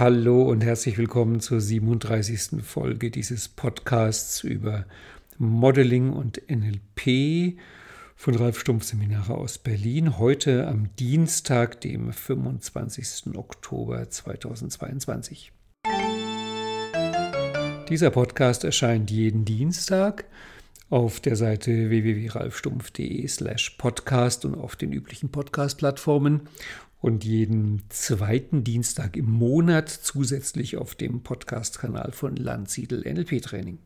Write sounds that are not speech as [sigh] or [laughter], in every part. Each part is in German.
Hallo und herzlich willkommen zur 37. Folge dieses Podcasts über Modeling und NLP von Ralf Stumpf Seminare aus Berlin. Heute am Dienstag, dem 25. Oktober 2022. Dieser Podcast erscheint jeden Dienstag auf der Seite www.ralfstumpf.de slash podcast und auf den üblichen Podcast-Plattformen und jeden zweiten Dienstag im Monat zusätzlich auf dem Podcast-Kanal von Landsiedel NLP Training.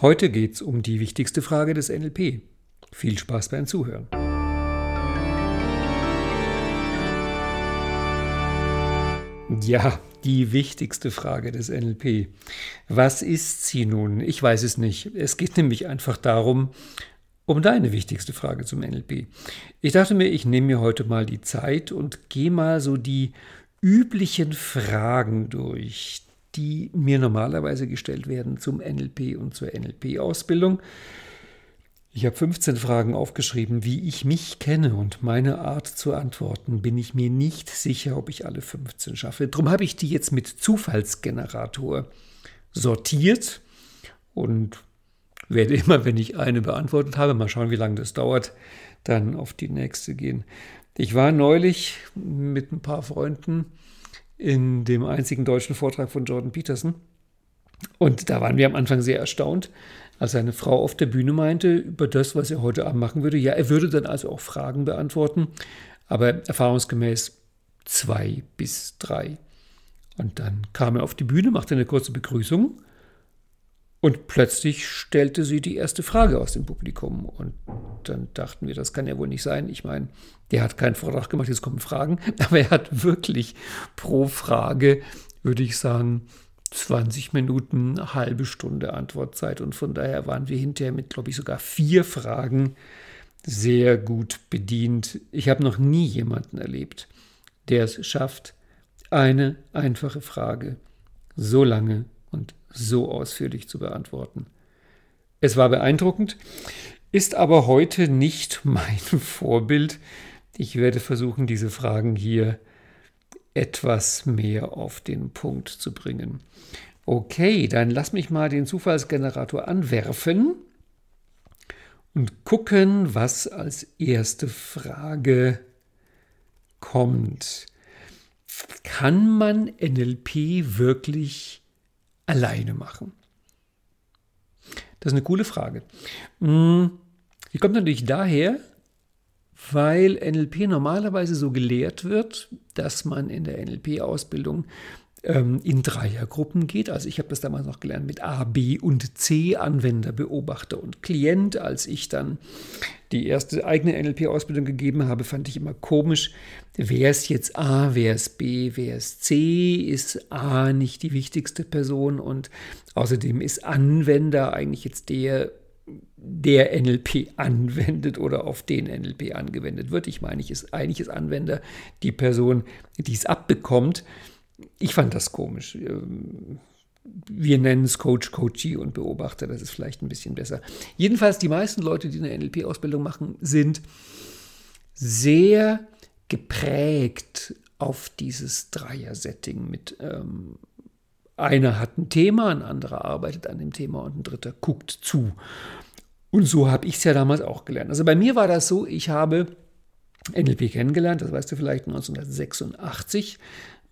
Heute geht es um die wichtigste Frage des NLP. Viel Spaß beim Zuhören. Ja, die wichtigste Frage des NLP. Was ist sie nun? Ich weiß es nicht. Es geht nämlich einfach darum, um deine wichtigste Frage zum NLP. Ich dachte mir, ich nehme mir heute mal die Zeit und gehe mal so die üblichen Fragen durch, die mir normalerweise gestellt werden zum NLP und zur NLP-Ausbildung. Ich habe 15 Fragen aufgeschrieben, wie ich mich kenne und meine Art zu antworten. Bin ich mir nicht sicher, ob ich alle 15 schaffe. Darum habe ich die jetzt mit Zufallsgenerator sortiert und werde immer, wenn ich eine beantwortet habe, mal schauen, wie lange das dauert, dann auf die nächste gehen. Ich war neulich mit ein paar Freunden in dem einzigen deutschen Vortrag von Jordan Peterson. Und da waren wir am Anfang sehr erstaunt, als seine Frau auf der Bühne meinte über das, was er heute Abend machen würde. Ja, er würde dann also auch Fragen beantworten, aber erfahrungsgemäß zwei bis drei. Und dann kam er auf die Bühne, machte eine kurze Begrüßung und plötzlich stellte sie die erste Frage aus dem Publikum. Und dann dachten wir, das kann ja wohl nicht sein. Ich meine, der hat keinen Vortrag gemacht, jetzt kommen Fragen. [laughs] Aber er hat wirklich pro Frage, würde ich sagen, 20 Minuten, eine halbe Stunde Antwortzeit. Und von daher waren wir hinterher mit, glaube ich, sogar vier Fragen sehr gut bedient. Ich habe noch nie jemanden erlebt, der es schafft, eine einfache Frage so lange und so ausführlich zu beantworten. Es war beeindruckend, ist aber heute nicht [laughs] mein Vorbild. Ich werde versuchen, diese Fragen hier etwas mehr auf den Punkt zu bringen. Okay, dann lass mich mal den Zufallsgenerator anwerfen und gucken, was als erste Frage kommt. Kann man NLP wirklich alleine machen? Das ist eine coole Frage. Hm, die kommt natürlich daher, weil NLP normalerweise so gelehrt wird, dass man in der NLP-Ausbildung ähm, in Dreiergruppen geht. Also ich habe das damals noch gelernt mit A, B und C, Anwender, Beobachter und Klient. Als ich dann die erste eigene NLP-Ausbildung gegeben habe, fand ich immer komisch, wer ist jetzt A, wer ist B, wer ist C, ist A nicht die wichtigste Person und außerdem ist Anwender eigentlich jetzt der, der NLP anwendet oder auf den NLP angewendet wird. Ich meine, ich ist, eigentlich ist Anwender die Person, die es abbekommt ich fand das komisch. Ähm, wir nennen es Coach, Coachee und Beobachter, das ist vielleicht ein bisschen besser. Jedenfalls, die meisten Leute, die eine NLP-Ausbildung machen, sind sehr geprägt auf dieses Dreier-Setting mit ähm, einer hat ein Thema, ein anderer arbeitet an dem Thema und ein dritter guckt zu. Und so habe ich es ja damals auch gelernt. Also bei mir war das so, ich habe NLP kennengelernt, das weißt du vielleicht 1986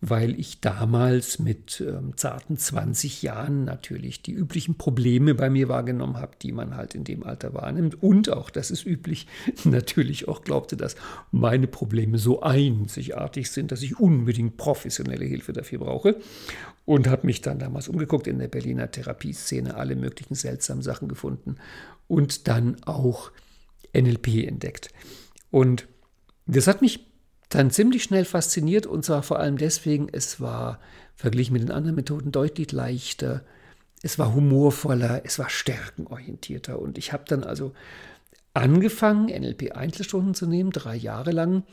weil ich damals mit ähm, zarten 20 Jahren natürlich die üblichen Probleme bei mir wahrgenommen habe, die man halt in dem Alter wahrnimmt. Und auch, das ist üblich, [laughs] natürlich auch glaubte, dass meine Probleme so einzigartig sind, dass ich unbedingt professionelle Hilfe dafür brauche. Und habe mich dann damals umgeguckt in der Berliner Therapieszene, alle möglichen seltsamen Sachen gefunden und dann auch NLP entdeckt. Und das hat mich dann ziemlich schnell fasziniert und zwar vor allem deswegen, es war verglichen mit den anderen Methoden deutlich leichter, es war humorvoller, es war stärkenorientierter und ich habe dann also angefangen, NLP-Einzelstunden zu nehmen, drei Jahre lang,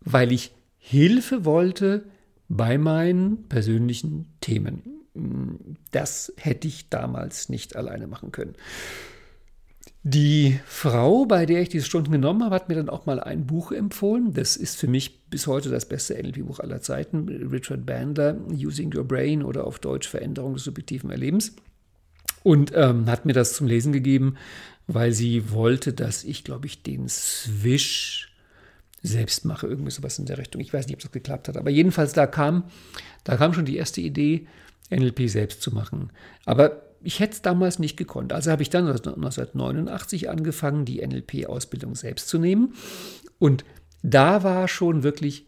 weil ich Hilfe wollte bei meinen persönlichen Themen. Das hätte ich damals nicht alleine machen können. Die Frau, bei der ich diese Stunden genommen habe, hat mir dann auch mal ein Buch empfohlen. Das ist für mich bis heute das beste NLP-Buch aller Zeiten. Richard Bandler, Using Your Brain oder auf Deutsch Veränderung des subjektiven Erlebens. Und ähm, hat mir das zum Lesen gegeben, weil sie wollte, dass ich, glaube ich, den Swish selbst mache, irgendwie sowas in der Richtung. Ich weiß nicht, ob das geklappt hat, aber jedenfalls da kam, da kam schon die erste Idee, NLP selbst zu machen. Aber ich hätte es damals nicht gekonnt. Also habe ich dann 1989 angefangen, die NLP-Ausbildung selbst zu nehmen. Und da war schon wirklich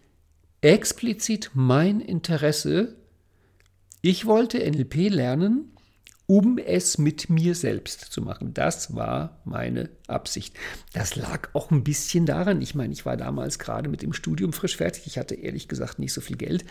explizit mein Interesse. Ich wollte NLP lernen, um es mit mir selbst zu machen. Das war meine Absicht. Das lag auch ein bisschen daran, ich meine, ich war damals gerade mit dem Studium frisch fertig. Ich hatte ehrlich gesagt nicht so viel Geld.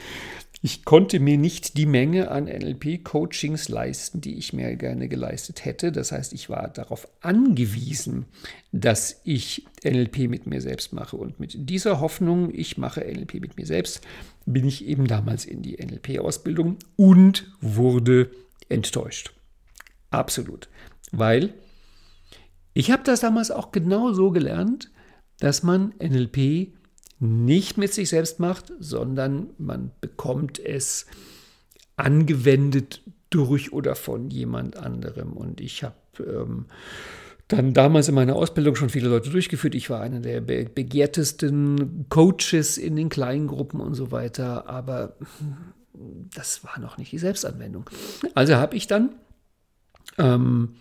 Ich konnte mir nicht die Menge an NLP-Coachings leisten, die ich mir gerne geleistet hätte. Das heißt, ich war darauf angewiesen, dass ich NLP mit mir selbst mache. Und mit dieser Hoffnung, ich mache NLP mit mir selbst, bin ich eben damals in die NLP-Ausbildung und wurde enttäuscht. Absolut. Weil ich habe das damals auch genau so gelernt, dass man NLP nicht mit sich selbst macht, sondern man bekommt es angewendet durch oder von jemand anderem. Und ich habe ähm, dann damals in meiner Ausbildung schon viele Leute durchgeführt. Ich war einer der begehrtesten Coaches in den kleinen Gruppen und so weiter, aber das war noch nicht die Selbstanwendung. Also habe ich dann ähm,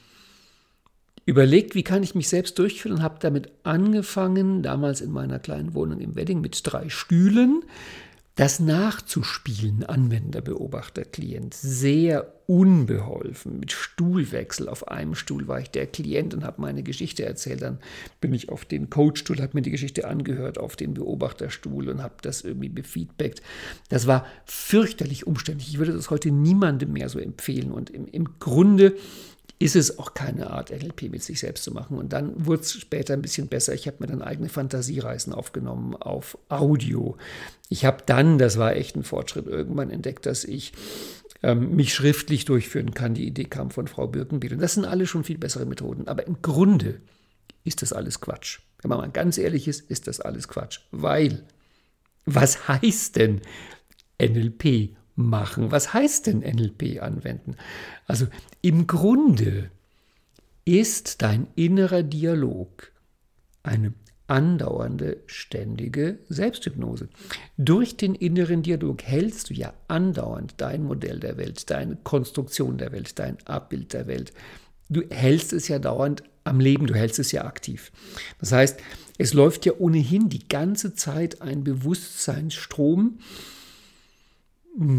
überlegt, wie kann ich mich selbst durchführen und habe damit angefangen, damals in meiner kleinen Wohnung im Wedding mit drei Stühlen, das nachzuspielen, Anwender, Beobachter, Klient, sehr unbeholfen, mit Stuhlwechsel. Auf einem Stuhl war ich der Klient und habe meine Geschichte erzählt. Dann bin ich auf den Coachstuhl, habe mir die Geschichte angehört, auf den Beobachterstuhl und habe das irgendwie befeedbackt. Das war fürchterlich umständlich. Ich würde das heute niemandem mehr so empfehlen. Und im, im Grunde ist es auch keine Art, NLP mit sich selbst zu machen. Und dann wurde es später ein bisschen besser. Ich habe mir dann eigene Fantasiereisen aufgenommen auf Audio. Ich habe dann, das war echt ein Fortschritt, irgendwann entdeckt, dass ich ähm, mich schriftlich durchführen kann. Die Idee kam von Frau Birkenbiel. Und das sind alle schon viel bessere Methoden. Aber im Grunde ist das alles Quatsch. Wenn man mal ganz ehrlich ist, ist das alles Quatsch. Weil, was heißt denn NLP machen. Was heißt denn NLP anwenden? Also im Grunde ist dein innerer Dialog eine andauernde, ständige Selbsthypnose. Durch den inneren Dialog hältst du ja andauernd dein Modell der Welt, deine Konstruktion der Welt, dein Abbild der Welt. Du hältst es ja dauernd am Leben, du hältst es ja aktiv. Das heißt, es läuft ja ohnehin die ganze Zeit ein Bewusstseinsstrom,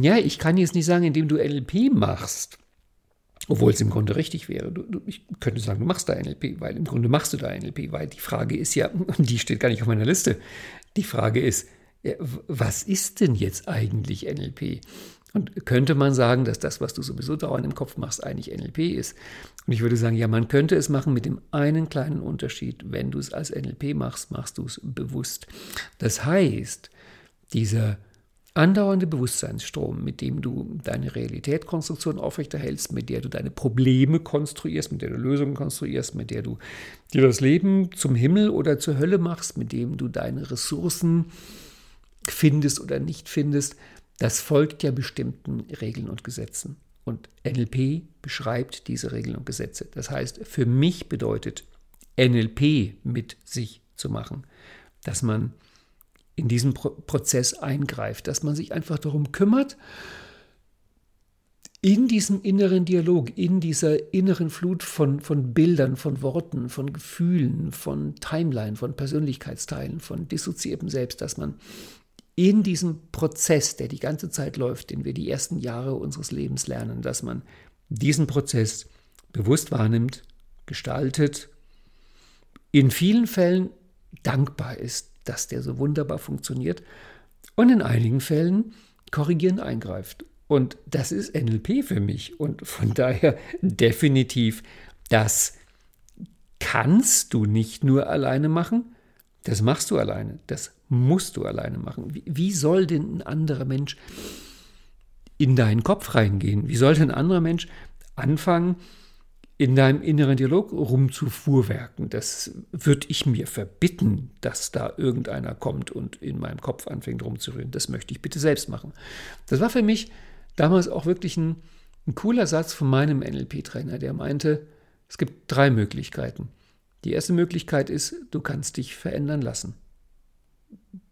ja, ich kann jetzt nicht sagen, indem du NLP machst, obwohl es im Grunde richtig wäre. Du, du, ich könnte sagen, du machst da NLP, weil im Grunde machst du da NLP, weil die Frage ist ja, und [laughs] die steht gar nicht auf meiner Liste, die Frage ist, was ist denn jetzt eigentlich NLP? Und könnte man sagen, dass das, was du sowieso dauernd im Kopf machst, eigentlich NLP ist? Und ich würde sagen, ja, man könnte es machen mit dem einen kleinen Unterschied. Wenn du es als NLP machst, machst du es bewusst. Das heißt, dieser andauernde Bewusstseinsstrom, mit dem du deine Realitätskonstruktion aufrechterhältst, mit der du deine Probleme konstruierst, mit der du Lösungen konstruierst, mit der du dir das Leben zum Himmel oder zur Hölle machst, mit dem du deine Ressourcen findest oder nicht findest, das folgt ja bestimmten Regeln und Gesetzen. Und NLP beschreibt diese Regeln und Gesetze. Das heißt, für mich bedeutet NLP mit sich zu machen, dass man in diesen Pro Prozess eingreift, dass man sich einfach darum kümmert, in diesem inneren Dialog, in dieser inneren Flut von, von Bildern, von Worten, von Gefühlen, von Timeline, von Persönlichkeitsteilen, von dissoziiertem Selbst, dass man in diesem Prozess, der die ganze Zeit läuft, den wir die ersten Jahre unseres Lebens lernen, dass man diesen Prozess bewusst wahrnimmt, gestaltet, in vielen Fällen dankbar ist, dass der so wunderbar funktioniert und in einigen Fällen korrigieren eingreift. Und das ist NLP für mich. Und von [laughs] daher definitiv, das kannst du nicht nur alleine machen, das machst du alleine, das musst du alleine machen. Wie, wie soll denn ein anderer Mensch in deinen Kopf reingehen? Wie soll denn ein anderer Mensch anfangen, in deinem inneren Dialog rumzufuhrwerken. Das würde ich mir verbitten, dass da irgendeiner kommt und in meinem Kopf anfängt rumzurühren. Das möchte ich bitte selbst machen. Das war für mich damals auch wirklich ein, ein cooler Satz von meinem NLP-Trainer, der meinte, es gibt drei Möglichkeiten. Die erste Möglichkeit ist, du kannst dich verändern lassen.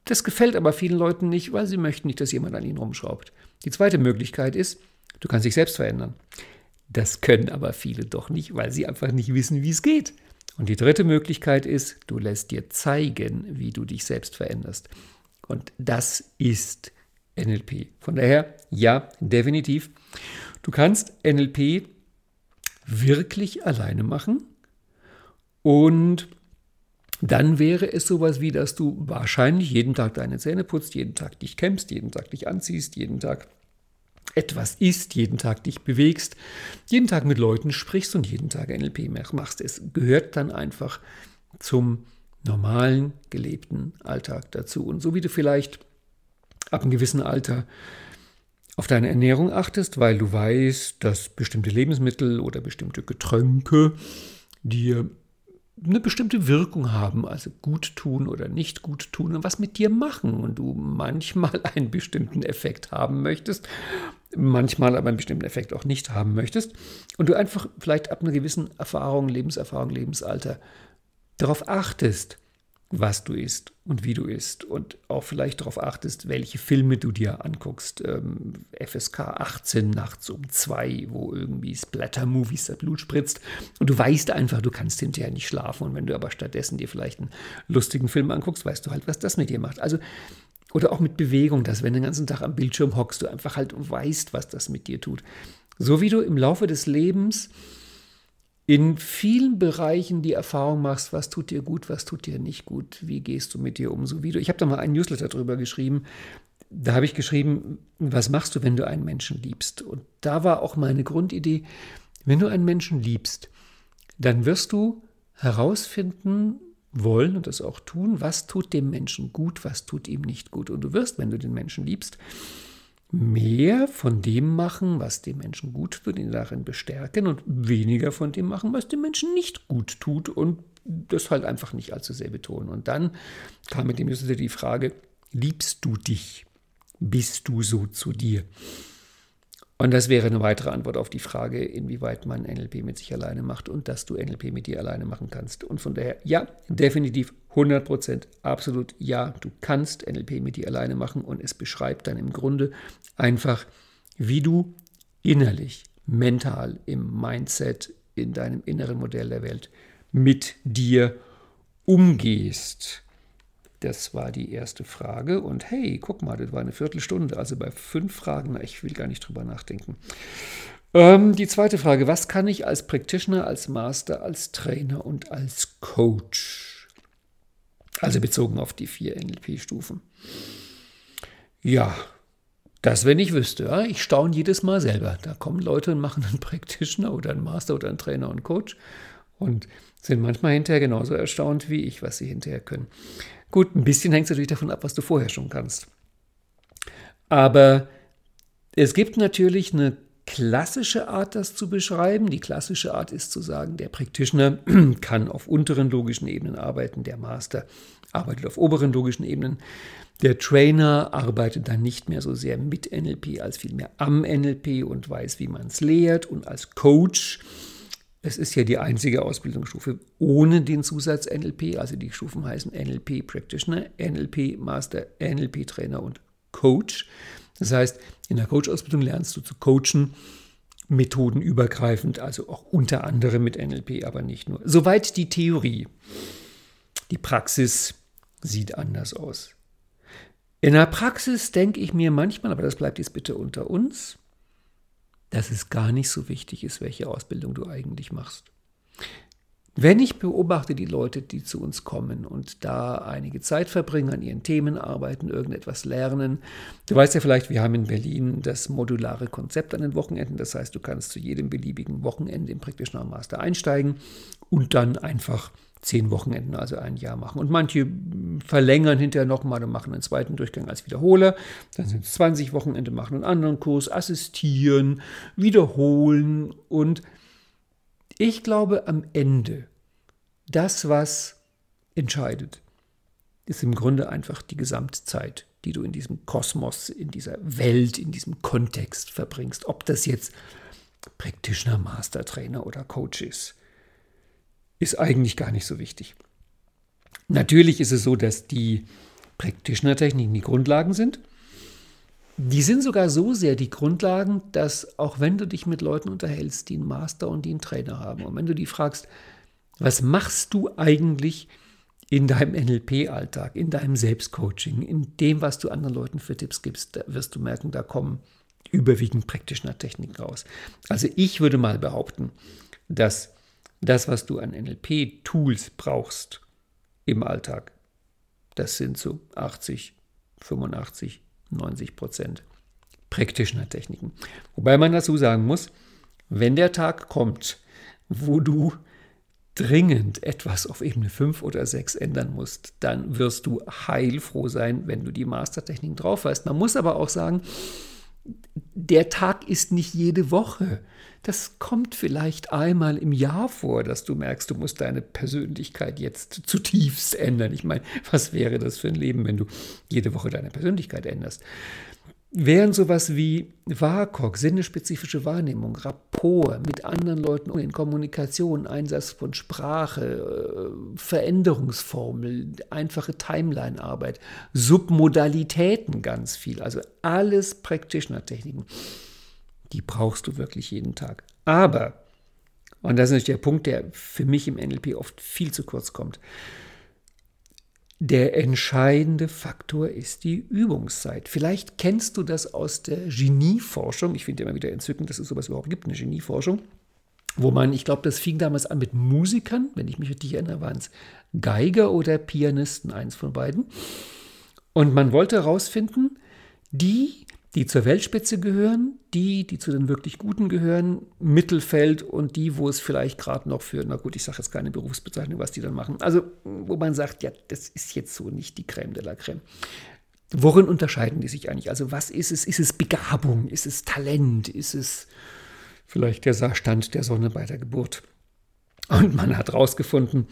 Das gefällt aber vielen Leuten nicht, weil sie möchten nicht, dass jemand an ihnen rumschraubt. Die zweite Möglichkeit ist, du kannst dich selbst verändern. Das können aber viele doch nicht, weil sie einfach nicht wissen, wie es geht. Und die dritte Möglichkeit ist, du lässt dir zeigen, wie du dich selbst veränderst. Und das ist NLP. Von daher, ja, definitiv. Du kannst NLP wirklich alleine machen und dann wäre es sowas wie, dass du wahrscheinlich jeden Tag deine Zähne putzt, jeden Tag dich kämmst, jeden Tag dich anziehst, jeden Tag etwas isst, jeden Tag dich bewegst, jeden Tag mit Leuten sprichst und jeden Tag NLP machst. Es gehört dann einfach zum normalen, gelebten Alltag dazu. Und so wie du vielleicht ab einem gewissen Alter auf deine Ernährung achtest, weil du weißt, dass bestimmte Lebensmittel oder bestimmte Getränke dir eine bestimmte Wirkung haben, also gut tun oder nicht gut tun und was mit dir machen und du manchmal [laughs] einen bestimmten Effekt haben möchtest, manchmal aber einen bestimmten Effekt auch nicht haben möchtest und du einfach vielleicht ab einer gewissen Erfahrung, Lebenserfahrung, Lebensalter darauf achtest, was du isst und wie du isst und auch vielleicht darauf achtest, welche Filme du dir anguckst. Ähm, FSK 18 nachts um zwei, wo irgendwie Splatter-Movies das Blut spritzt und du weißt einfach, du kannst hinterher nicht schlafen und wenn du aber stattdessen dir vielleicht einen lustigen Film anguckst, weißt du halt, was das mit dir macht. Also oder auch mit Bewegung, dass wenn du den ganzen Tag am Bildschirm hockst, du einfach halt weißt, was das mit dir tut. So wie du im Laufe des Lebens in vielen Bereichen die Erfahrung machst, was tut dir gut, was tut dir nicht gut, wie gehst du mit dir um, so wie du. Ich habe da mal einen Newsletter drüber geschrieben. Da habe ich geschrieben, was machst du, wenn du einen Menschen liebst? Und da war auch meine Grundidee, wenn du einen Menschen liebst, dann wirst du herausfinden wollen und das auch tun, was tut dem Menschen gut, was tut ihm nicht gut. Und du wirst, wenn du den Menschen liebst, mehr von dem machen, was dem Menschen gut tut, ihn darin bestärken und weniger von dem machen, was dem Menschen nicht gut tut und das halt einfach nicht allzu sehr betonen. Und dann kam mit dem Newsletter die Frage, liebst du dich? Bist du so zu dir? Und das wäre eine weitere Antwort auf die Frage, inwieweit man NLP mit sich alleine macht und dass du NLP mit dir alleine machen kannst. Und von daher, ja, definitiv 100 Prozent, absolut ja, du kannst NLP mit dir alleine machen und es beschreibt dann im Grunde einfach, wie du innerlich, mental, im Mindset, in deinem inneren Modell der Welt mit dir umgehst. Das war die erste Frage. Und hey, guck mal, das war eine Viertelstunde. Also bei fünf Fragen, ich will gar nicht drüber nachdenken. Ähm, die zweite Frage, was kann ich als Practitioner, als Master, als Trainer und als Coach? Also bezogen auf die vier NLP-Stufen. Ja, das, wenn ich wüsste. Ja? Ich staune jedes Mal selber. Da kommen Leute und machen einen Practitioner oder einen Master oder einen Trainer und Coach und sind manchmal hinterher genauso erstaunt wie ich, was sie hinterher können. Gut, ein bisschen hängt es natürlich davon ab, was du vorher schon kannst. Aber es gibt natürlich eine klassische Art, das zu beschreiben. Die klassische Art ist zu sagen, der Practitioner [clears throat] kann auf unteren logischen Ebenen arbeiten, der Master arbeitet auf oberen logischen Ebenen. Der Trainer arbeitet dann nicht mehr so sehr mit NLP als vielmehr am NLP und weiß, wie man es lehrt. Und als Coach es ist ja die einzige Ausbildungsstufe ohne den Zusatz NLP, also die Stufen heißen NLP Practitioner, NLP Master, NLP Trainer und Coach. Das heißt, in der Coach-Ausbildung lernst du zu coachen, methodenübergreifend, also auch unter anderem mit NLP, aber nicht nur. Soweit die Theorie. Die Praxis sieht anders aus. In der Praxis denke ich mir manchmal, aber das bleibt jetzt bitte unter uns, dass es gar nicht so wichtig ist, welche Ausbildung du eigentlich machst. Wenn ich beobachte die Leute, die zu uns kommen und da einige Zeit verbringen, an ihren Themen arbeiten, irgendetwas lernen. Du weißt ja vielleicht, wir haben in Berlin das modulare Konzept an den Wochenenden. Das heißt, du kannst zu jedem beliebigen Wochenende im praktischen Master einsteigen und dann einfach zehn Wochenenden, also ein Jahr machen. Und manche verlängern hinterher nochmal und machen einen zweiten Durchgang als Wiederholer. Dann sind es 20 Wochenende, machen einen anderen Kurs, assistieren, wiederholen. Und Ich glaube, am Ende, das, was entscheidet, ist im Grunde einfach die Gesamtzeit, die du in diesem Kosmos, in dieser Welt, in diesem Kontext verbringst. Ob das jetzt Practitioner, Mastertrainer oder Coach ist, ist eigentlich gar nicht so wichtig. Natürlich ist es so, dass die Practitioner-Techniken die Grundlagen sind. Die sind sogar so sehr die Grundlagen, dass auch wenn du dich mit Leuten unterhältst, die einen Master und die einen Trainer haben, und wenn du die fragst, was machst du eigentlich in deinem NLP-Alltag, in deinem Selbstcoaching, in dem, was du anderen Leuten für Tipps gibst, wirst du merken, da kommen überwiegend Practitioner-Techniken raus. Also ich würde mal behaupten, dass das, was du an NLP-Tools brauchst im Alltag, das sind so 80, 85, 90 Prozent Practitioner-Techniken. Wobei man dazu sagen muss, wenn der Tag kommt, wo du dringend etwas auf Ebene 5 oder 6 ändern musst, dann wirst du heilfroh sein, wenn du die Mastertechniken drauf hast. Man muss aber auch sagen, der Tag ist nicht jede Woche. Das kommt vielleicht einmal im Jahr vor, dass du merkst, du musst deine Persönlichkeit jetzt zutiefst ändern. Ich meine, was wäre das für ein Leben, wenn du jede Woche deine Persönlichkeit änderst? Wären sowas wie WAKOK, sinnespezifische Wahrnehmung, Rapport mit anderen Leuten in Kommunikation, Einsatz von Sprache, äh, Veränderungsformel, einfache Timeline-Arbeit, Submodalitäten ganz viel, also alles Practitioner-Techniken. Die brauchst du wirklich jeden Tag. Aber, und das ist der Punkt, der für mich im NLP oft viel zu kurz kommt, der entscheidende Faktor ist die Übungszeit. Vielleicht kennst du das aus der Genieforschung. Ich finde immer wieder entzückend, dass es sowas überhaupt gibt, eine Genieforschung. Wo man, ich glaube, das fing damals an mit Musikern, wenn ich mich richtig erinnere, waren es Geiger oder Pianisten, eins von beiden. Und man wollte herausfinden, die die zur Weltspitze gehören, die, die zu den wirklich Guten gehören, Mittelfeld und die, wo es vielleicht gerade noch für, na gut, ich sage jetzt keine Berufsbezeichnung, was die dann machen. Also, wo man sagt, ja, das ist jetzt so nicht die Crème de la Crème. Worin unterscheiden die sich eigentlich? Also, was ist es? Ist es Begabung? Ist es Talent? Ist es vielleicht der Stand der Sonne bei der Geburt? Und man hat herausgefunden,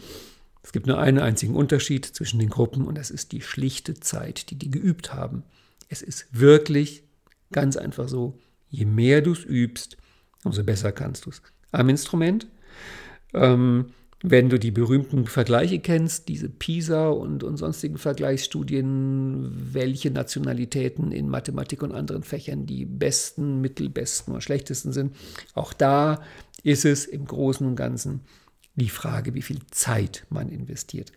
es gibt nur einen einzigen Unterschied zwischen den Gruppen und das ist die schlichte Zeit, die die geübt haben. Es ist wirklich Ganz einfach so, je mehr du es übst, umso besser kannst du es. Am Instrument, ähm, wenn du die berühmten Vergleiche kennst, diese PISA und, und sonstigen Vergleichsstudien, welche Nationalitäten in Mathematik und anderen Fächern die besten, mittelbesten oder schlechtesten sind, auch da ist es im Großen und Ganzen die Frage, wie viel Zeit man investiert.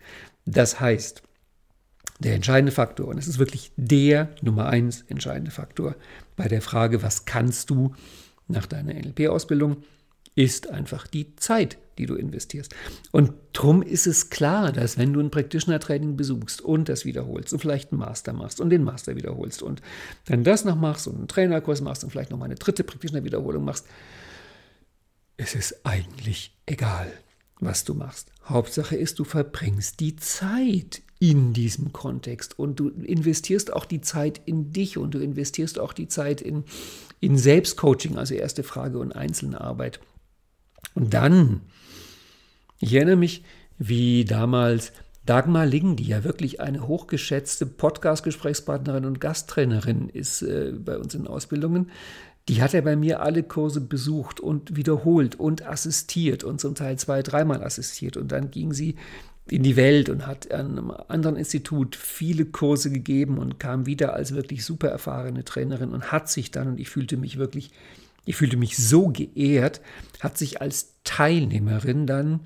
Das heißt, der entscheidende Faktor, und es ist wirklich der Nummer eins entscheidende Faktor bei der Frage, was kannst du nach deiner NLP-Ausbildung, ist einfach die Zeit, die du investierst. Und darum ist es klar, dass wenn du ein Practitioner-Training besuchst und das wiederholst und vielleicht einen Master machst und den Master wiederholst und dann das noch machst und einen Trainerkurs machst und vielleicht noch mal eine dritte Practitioner-Wiederholung machst, es ist eigentlich egal, was du machst. Hauptsache ist, du verbringst die Zeit in diesem Kontext und du investierst auch die Zeit in dich und du investierst auch die Zeit in, in Selbstcoaching, also erste Frage und einzelne Arbeit. Und dann, ich erinnere mich, wie damals Dagmar Ling, die ja wirklich eine hochgeschätzte Podcast-Gesprächspartnerin und Gasttrainerin ist äh, bei uns in Ausbildungen, die hat er bei mir alle Kurse besucht und wiederholt und assistiert und zum Teil zwei, dreimal assistiert. Und dann ging sie in die Welt und hat an einem anderen Institut viele Kurse gegeben und kam wieder als wirklich super erfahrene Trainerin und hat sich dann, und ich fühlte mich wirklich, ich fühlte mich so geehrt, hat sich als Teilnehmerin dann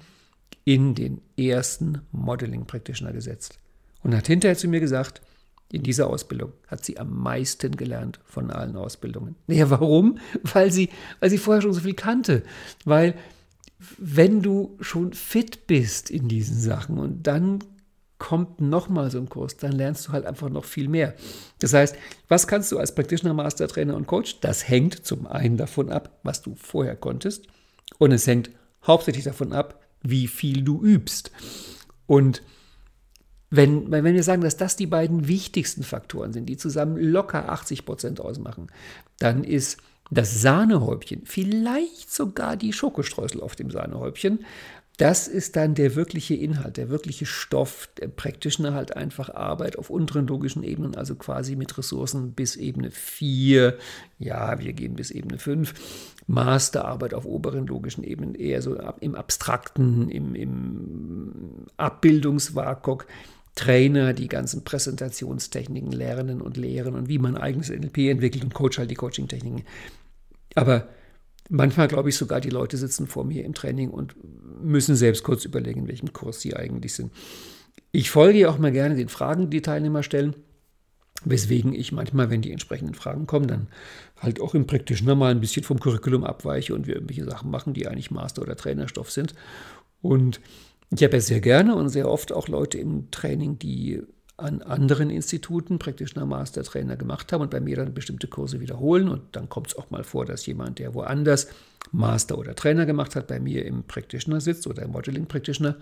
in den ersten Modeling Practitioner gesetzt und hat hinterher zu mir gesagt, in dieser Ausbildung hat sie am meisten gelernt von allen Ausbildungen. Ja, warum? Weil sie, weil sie vorher schon so viel kannte. Weil wenn du schon fit bist in diesen Sachen und dann kommt nochmal so ein Kurs, dann lernst du halt einfach noch viel mehr. Das heißt, was kannst du als Practitioner, Master, Trainer und Coach? Das hängt zum einen davon ab, was du vorher konntest und es hängt hauptsächlich davon ab, wie viel du übst. Und wenn, wenn wir sagen, dass das die beiden wichtigsten Faktoren sind, die zusammen locker 80 Prozent ausmachen, dann ist das Sahnehäubchen, vielleicht sogar die Schokostreusel auf dem Sahnehäubchen, das ist dann der wirkliche Inhalt, der wirkliche Stoff, der Practitioner halt einfach Arbeit auf unteren logischen Ebenen, also quasi mit Ressourcen bis Ebene 4, ja, wir gehen bis Ebene 5, Masterarbeit auf oberen logischen Ebenen, eher so im Abstrakten, im, im Abbildungswakok, Trainer, die ganzen Präsentationstechniken lernen und lehren und wie man eigenes NLP entwickelt und Coach halt die Coaching-Techniken. Aber Manchmal glaube ich sogar, die Leute sitzen vor mir im Training und müssen selbst kurz überlegen, in welchem Kurs sie eigentlich sind. Ich folge ja auch mal gerne den Fragen, die die Teilnehmer stellen, weswegen ich manchmal, wenn die entsprechenden Fragen kommen, dann halt auch im Praktischen mal ein bisschen vom Curriculum abweiche und wir irgendwelche Sachen machen, die eigentlich Master- oder Trainerstoff sind. Und ich habe ja sehr gerne und sehr oft auch Leute im Training, die an anderen Instituten Practitioner Master Trainer gemacht haben und bei mir dann bestimmte Kurse wiederholen. Und dann kommt es auch mal vor, dass jemand, der woanders Master oder Trainer gemacht hat, bei mir im Practitioner sitzt oder im Modeling Practitioner.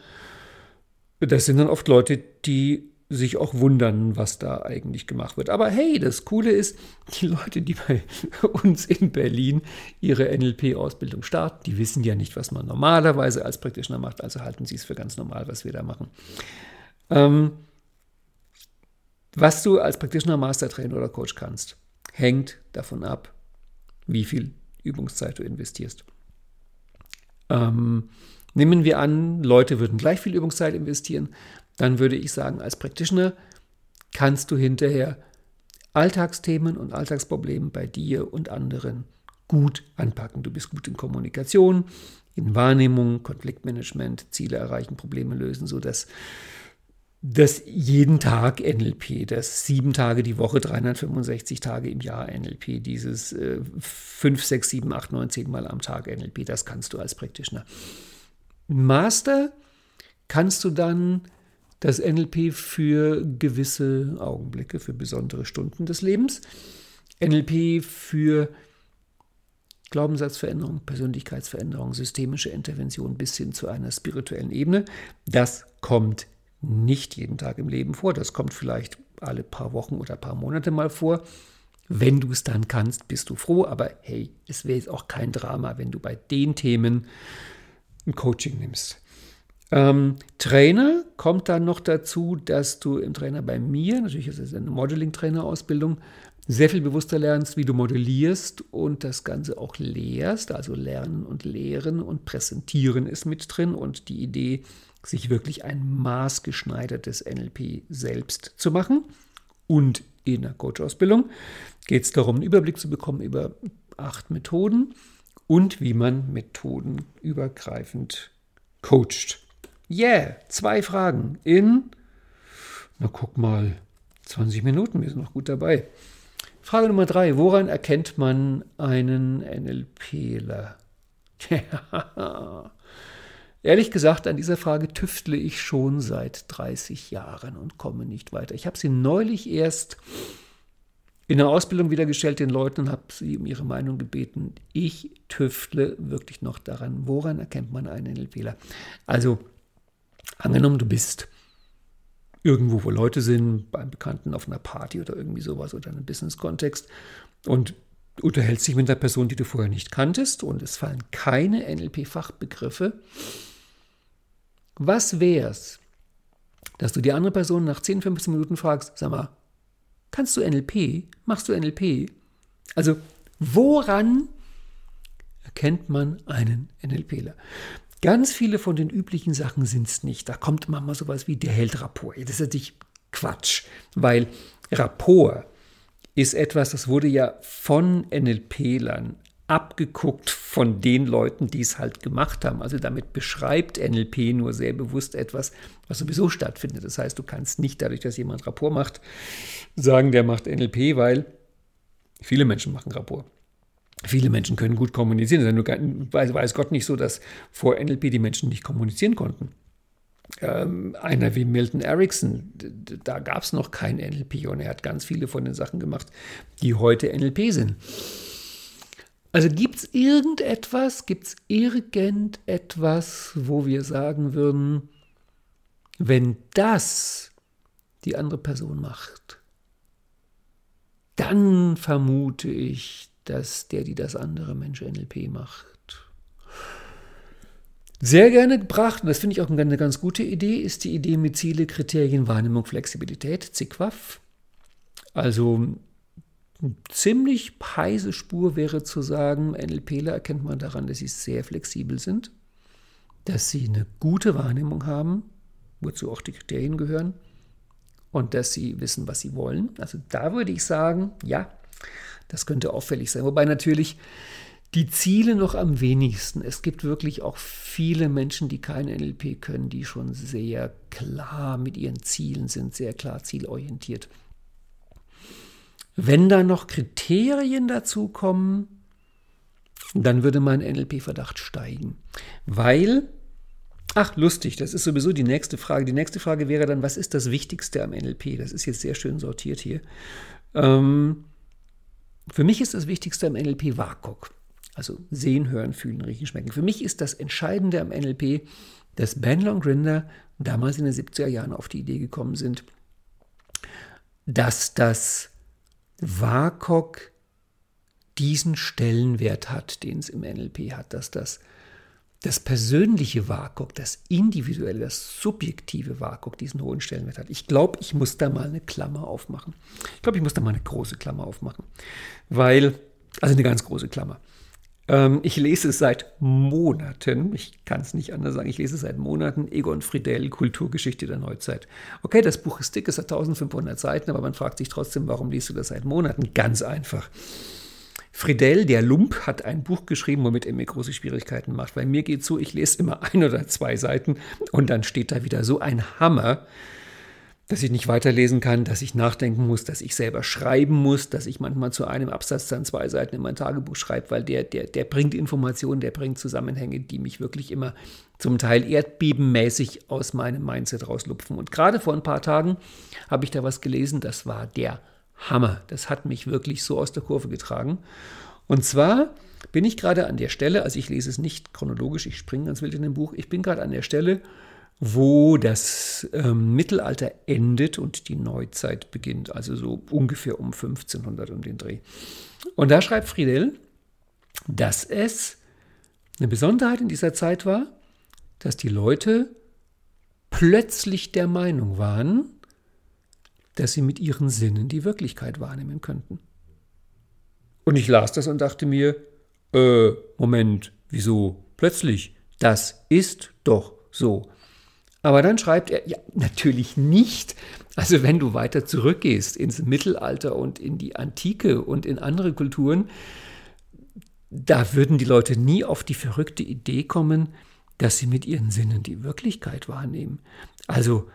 Das sind dann oft Leute, die sich auch wundern, was da eigentlich gemacht wird. Aber hey, das Coole ist, die Leute, die bei [laughs] uns in Berlin ihre NLP-Ausbildung starten, die wissen ja nicht, was man normalerweise als Practitioner macht, also halten sie es für ganz normal, was wir da machen. Ähm, was du als Practitioner, Master, Trainer oder Coach kannst, hängt davon ab, wie viel Übungszeit du investierst. Ähm, nehmen wir an, Leute würden gleich viel Übungszeit investieren, dann würde ich sagen, als Practitioner kannst du hinterher Alltagsthemen und Alltagsprobleme bei dir und anderen gut anpacken. Du bist gut in Kommunikation, in Wahrnehmung, Konfliktmanagement, Ziele erreichen, Probleme lösen, sodass das jeden Tag NLP, das sieben Tage die Woche, 365 Tage im Jahr NLP, dieses äh, fünf, sechs, sieben, acht, neun, zehn Mal am Tag NLP, das kannst du als Practitioner. Master kannst du dann das NLP für gewisse Augenblicke, für besondere Stunden des Lebens, NLP für Glaubenssatzveränderung, Persönlichkeitsveränderung, systemische Intervention bis hin zu einer spirituellen Ebene. Das kommt nicht jeden Tag im Leben vor. Das kommt vielleicht alle paar Wochen oder paar Monate mal vor. Wenn du es dann kannst, bist du froh. Aber hey, es wäre jetzt auch kein Drama, wenn du bei den Themen ein Coaching nimmst. Ähm, Trainer kommt dann noch dazu, dass du im Trainer bei mir, natürlich ist es eine Modeling-Trainer-Ausbildung, sehr viel bewusster lernst, wie du modellierst und das Ganze auch lehrst. Also Lernen und Lehren und Präsentieren ist mit drin und die Idee, sich wirklich ein maßgeschneidertes NLP selbst zu machen. Und in der Coach-Ausbildung geht es darum, einen Überblick zu bekommen über acht Methoden und wie man methodenübergreifend coacht. Yeah, zwei Fragen in, na guck mal, 20 Minuten, wir sind noch gut dabei. Frage Nummer drei, woran erkennt man einen NLPler? [laughs] Ehrlich gesagt, an dieser Frage tüftle ich schon seit 30 Jahren und komme nicht weiter. Ich habe sie neulich erst in der Ausbildung wieder gestellt den Leuten und habe sie um ihre Meinung gebeten. Ich tüftle wirklich noch daran, woran erkennt man einen NLPler? Also, angenommen, du bist irgendwo, wo Leute sind, beim Bekannten auf einer Party oder irgendwie sowas oder in einem Business-Kontext und unterhältst dich mit einer Person, die du vorher nicht kanntest und es fallen keine NLP-Fachbegriffe was wär's, dass du die andere Person nach 10, 15 Minuten fragst, sag mal, kannst du NLP? Machst du NLP? Also, woran erkennt man einen NLPler? Ganz viele von den üblichen Sachen sind es nicht. Da kommt manchmal sowas wie, der hält Rapport. Das ist natürlich Quatsch, weil Rapport ist etwas, das wurde ja von NLPlern abgeguckt von den Leuten, die es halt gemacht haben. Also damit beschreibt NLP nur sehr bewusst etwas, was sowieso stattfindet. Das heißt, du kannst nicht dadurch, dass jemand Rapport macht, sagen, der macht NLP, weil viele Menschen machen Rapport. Viele Menschen können gut kommunizieren. Es ist weiß, weiß Gott nicht so, dass vor NLP die Menschen nicht kommunizieren konnten. Ähm, einer wie Milton Erickson, da gab es noch kein NLP und er hat ganz viele von den Sachen gemacht, die heute NLP sind. Also gibt es irgendetwas, gibt es irgendetwas, wo wir sagen würden, wenn das die andere Person macht, dann vermute ich, dass der, die das andere Mensch NLP macht. Sehr gerne gebracht, und das finde ich auch eine ganz gute Idee, ist die Idee mit Ziele, Kriterien, Wahrnehmung, Flexibilität, ZICWAF. Also ziemlich heiße Spur wäre zu sagen, NLPler erkennt man daran, dass sie sehr flexibel sind, dass sie eine gute Wahrnehmung haben, wozu auch die Kriterien gehören, und dass sie wissen, was sie wollen. Also da würde ich sagen, ja, das könnte auffällig sein. Wobei natürlich die Ziele noch am wenigsten. Es gibt wirklich auch viele Menschen, die kein NLP können, die schon sehr klar mit ihren Zielen sind, sehr klar zielorientiert. Wenn da noch Kriterien dazu kommen, dann würde mein NLP-Verdacht steigen. Weil, ach lustig, das ist sowieso die nächste Frage. Die nächste Frage wäre dann, was ist das Wichtigste am NLP? Das ist jetzt sehr schön sortiert hier. Ähm, für mich ist das Wichtigste am NLP WAKOK. Also sehen, hören, fühlen, riechen, schmecken. Für mich ist das Entscheidende am NLP, dass Ben und Grinder damals in den 70er Jahren auf die Idee gekommen sind, dass das WAKOK diesen Stellenwert hat, den es im NLP hat, dass das das persönliche WAKOK, das individuelle, das subjektive WAKOK diesen hohen Stellenwert hat. Ich glaube, ich muss da mal eine Klammer aufmachen. Ich glaube, ich muss da mal eine große Klammer aufmachen, weil, also eine ganz große Klammer. Ähm, ich lese es seit Monaten, ich kann es nicht anders sagen, ich lese es seit Monaten, Egon Friedel, Kulturgeschichte der Neuzeit. Okay, das Buch ist dick, es hat 1500 Seiten, aber man fragt sich trotzdem, warum liest du das seit Monaten? Ganz einfach. Friedel, der Lump, hat ein Buch geschrieben, womit er mir große Schwierigkeiten macht. Bei mir geht so, ich lese immer [laughs] ein oder zwei Seiten und dann steht da wieder so ein Hammer, dass ich nicht weiterlesen kann, dass ich nachdenken muss, dass ich selber schreiben muss, dass ich manchmal zu einem Absatz dann zwei Seiten in mein Tagebuch schreibe, weil der, der, der bringt Informationen, der bringt Zusammenhänge, die mich wirklich immer zum Teil erdbebenmäßig aus meinem Mindset rauslupfen. Und gerade vor ein paar Tagen habe ich da was gelesen, das war der Hammer. Das hat mich wirklich so aus der Kurve getragen. Und zwar bin ich gerade an der Stelle, also ich lese es nicht chronologisch, ich springe ganz wild in dem Buch, ich bin gerade an der Stelle, wo das ähm, Mittelalter endet und die Neuzeit beginnt, also so ungefähr um 1500 um den Dreh. Und da schreibt Friedel, dass es eine Besonderheit in dieser Zeit war, dass die Leute plötzlich der Meinung waren, dass sie mit ihren Sinnen die Wirklichkeit wahrnehmen könnten. Und ich las das und dachte mir, äh, Moment, wieso plötzlich? Das ist doch so. Aber dann schreibt er, ja, natürlich nicht. Also wenn du weiter zurückgehst ins Mittelalter und in die Antike und in andere Kulturen, da würden die Leute nie auf die verrückte Idee kommen, dass sie mit ihren Sinnen die Wirklichkeit wahrnehmen. Also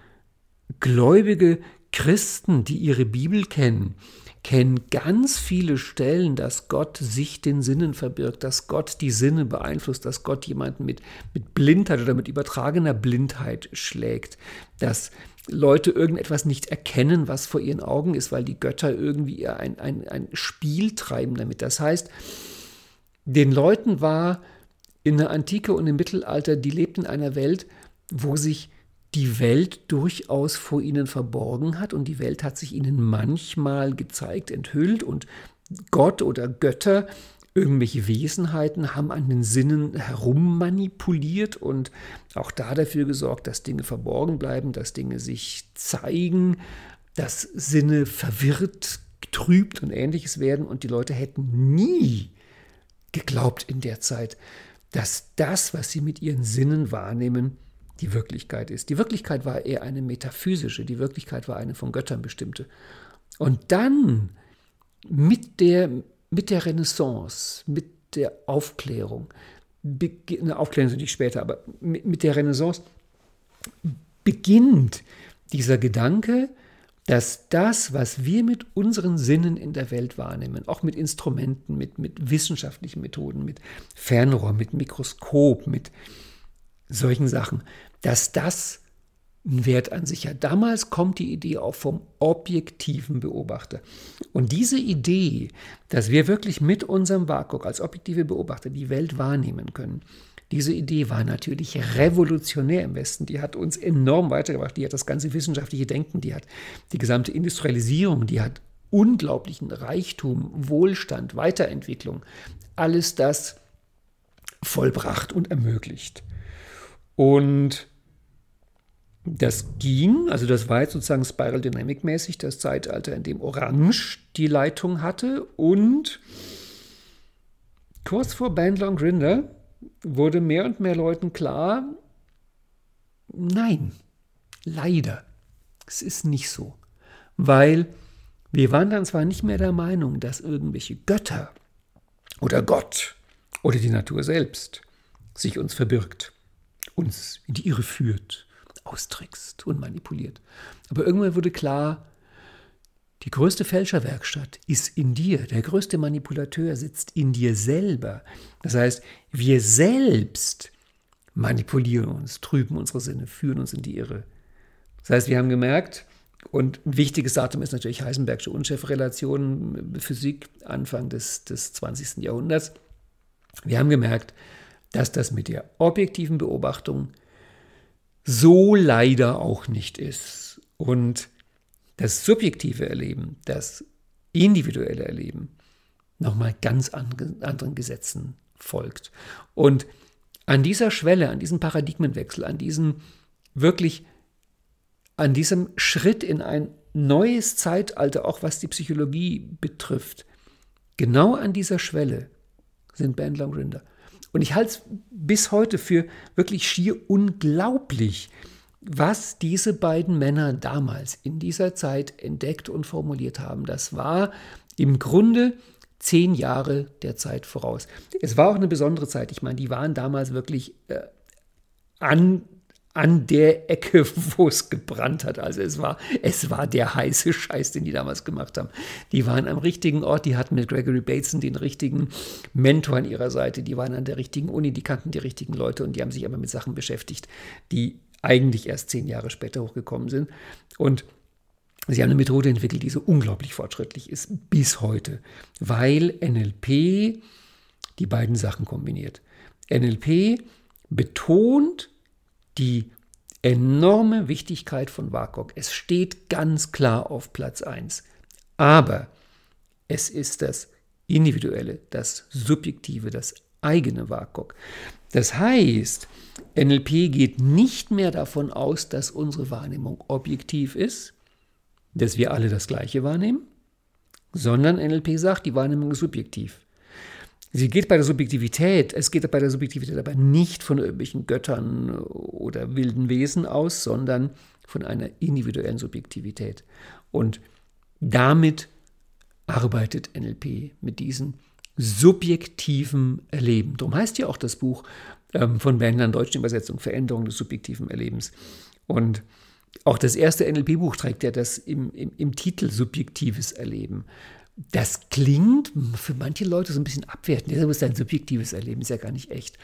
gläubige Christen, die ihre Bibel kennen, kennen ganz viele Stellen, dass Gott sich den Sinnen verbirgt, dass Gott die Sinne beeinflusst, dass Gott jemanden mit, mit Blindheit oder mit übertragener Blindheit schlägt, dass Leute irgendetwas nicht erkennen, was vor ihren Augen ist, weil die Götter irgendwie ein, ein, ein Spiel treiben damit. Das heißt, den Leuten war in der Antike und im Mittelalter, die lebten in einer Welt, wo sich die Welt durchaus vor ihnen verborgen hat und die Welt hat sich ihnen manchmal gezeigt, enthüllt und Gott oder Götter, irgendwelche Wesenheiten haben an den Sinnen herummanipuliert und auch da dafür gesorgt, dass Dinge verborgen bleiben, dass Dinge sich zeigen, dass Sinne verwirrt, getrübt und ähnliches werden und die Leute hätten nie geglaubt in der Zeit, dass das, was sie mit ihren Sinnen wahrnehmen, die Wirklichkeit ist. Die Wirklichkeit war eher eine metaphysische, die Wirklichkeit war eine von Göttern bestimmte. Und dann mit der, mit der Renaissance, mit der Aufklärung, eine Aufklärung ist nicht später, aber mit, mit der Renaissance beginnt dieser Gedanke, dass das, was wir mit unseren Sinnen in der Welt wahrnehmen, auch mit Instrumenten, mit, mit wissenschaftlichen Methoden, mit Fernrohr, mit Mikroskop, mit solchen Sachen, dass das ein Wert an sich hat. Damals kommt die Idee auch vom objektiven Beobachter. Und diese Idee, dass wir wirklich mit unserem WAKOK als objektive Beobachter die Welt wahrnehmen können, diese Idee war natürlich revolutionär im Westen. Die hat uns enorm weitergebracht. Die hat das ganze wissenschaftliche Denken, die hat die gesamte Industrialisierung, die hat unglaublichen Reichtum, Wohlstand, Weiterentwicklung, alles das vollbracht und ermöglicht. Und das ging, also das war jetzt sozusagen Spiral Dynamic mäßig das Zeitalter, in dem Orange die Leitung hatte und kurz vor Bandler Grinder wurde mehr und mehr Leuten klar, nein, leider, es ist nicht so, weil wir waren dann zwar nicht mehr der Meinung, dass irgendwelche Götter oder Gott oder die Natur selbst sich uns verbirgt, uns in die Irre führt, austrickst und manipuliert. Aber irgendwann wurde klar, die größte Fälscherwerkstatt ist in dir. Der größte Manipulateur sitzt in dir selber. Das heißt, wir selbst manipulieren uns, trüben unsere Sinne, führen uns in die Irre. Das heißt, wir haben gemerkt, und ein wichtiges Datum ist natürlich Heisenbergsche Unschärferelation, Physik, Anfang des, des 20. Jahrhunderts. Wir haben gemerkt, dass das mit der objektiven Beobachtung so leider auch nicht ist. Und das subjektive Erleben, das individuelle Erleben nochmal ganz anderen Gesetzen folgt. Und an dieser Schwelle, an diesem Paradigmenwechsel, an diesem wirklich, an diesem Schritt in ein neues Zeitalter, auch was die Psychologie betrifft, genau an dieser Schwelle sind Bandler und Rinder. Und ich halte es bis heute für wirklich schier unglaublich, was diese beiden Männer damals in dieser Zeit entdeckt und formuliert haben. Das war im Grunde zehn Jahre der Zeit voraus. Es war auch eine besondere Zeit. Ich meine, die waren damals wirklich äh, an an der Ecke, [laughs] wo es gebrannt hat. Also es war, es war der heiße Scheiß, den die damals gemacht haben. Die waren am richtigen Ort, die hatten mit Gregory Bateson den richtigen Mentor an ihrer Seite, die waren an der richtigen Uni, die kannten die richtigen Leute und die haben sich aber mit Sachen beschäftigt, die eigentlich erst zehn Jahre später hochgekommen sind. Und sie haben eine Methode entwickelt, die so unglaublich fortschrittlich ist bis heute, weil NLP die beiden Sachen kombiniert. NLP betont die enorme Wichtigkeit von WAKOK. Es steht ganz klar auf Platz 1. Aber es ist das Individuelle, das Subjektive, das eigene WAKOK. Das heißt, NLP geht nicht mehr davon aus, dass unsere Wahrnehmung objektiv ist, dass wir alle das Gleiche wahrnehmen, sondern NLP sagt, die Wahrnehmung ist subjektiv. Sie geht bei der Subjektivität, es geht bei der Subjektivität aber nicht von irgendwelchen Göttern oder wilden Wesen aus, sondern von einer individuellen Subjektivität. Und damit arbeitet NLP mit diesem subjektiven Erleben. Darum heißt ja auch das Buch ähm, von Wendler in deutschen Übersetzung Veränderung des subjektiven Erlebens. Und auch das erste NLP-Buch trägt ja das im, im, im Titel subjektives Erleben. Das klingt für manche Leute so ein bisschen abwertend. Das ist ein subjektives Erleben, ist ja gar nicht echt.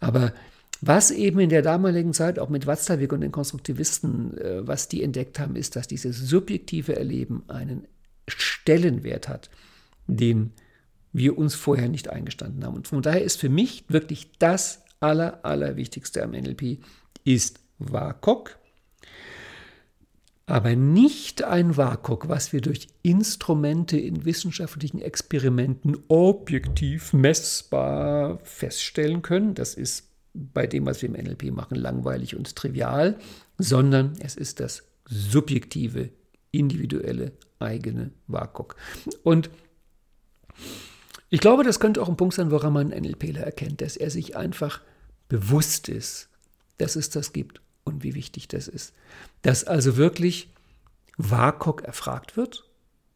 Aber was eben in der damaligen Zeit auch mit Watzlawick und den Konstruktivisten, äh, was die entdeckt haben, ist, dass dieses subjektive Erleben einen Stellenwert hat, den wir uns vorher nicht eingestanden haben. Und von daher ist für mich wirklich das aller, Allerwichtigste am NLP ist WAKOK, aber nicht ein WAKOK, was wir durch Instrumente in wissenschaftlichen Experimenten objektiv messbar feststellen können. Das ist bei dem, was wir im NLP machen, langweilig und trivial, sondern es ist das subjektive, individuelle, eigene WAKOK. Und ich glaube, das könnte auch ein Punkt sein, woran man einen NLPler erkennt, dass er sich einfach bewusst ist, dass es das gibt und wie wichtig das ist. Dass also wirklich WAKOK erfragt wird,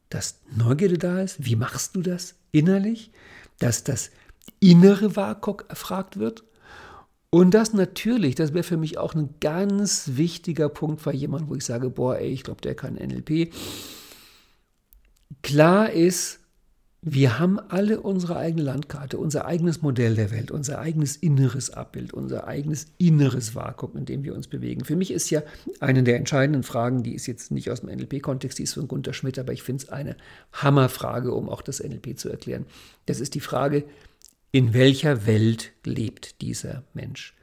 dass Neugierde da ist, wie machst du das innerlich, dass das innere WAKOK erfragt wird und das natürlich, das wäre für mich auch ein ganz wichtiger Punkt bei jemandem, wo ich sage, boah, ey, ich glaube, der kann NLP. Klar ist, wir haben alle unsere eigene Landkarte, unser eigenes Modell der Welt, unser eigenes inneres Abbild, unser eigenes inneres Vakuum, in dem wir uns bewegen. Für mich ist ja eine der entscheidenden Fragen, die ist jetzt nicht aus dem NLP-Kontext, die ist von Gunter Schmidt, aber ich finde es eine Hammerfrage, um auch das NLP zu erklären. Das ist die Frage, in welcher Welt lebt dieser Mensch?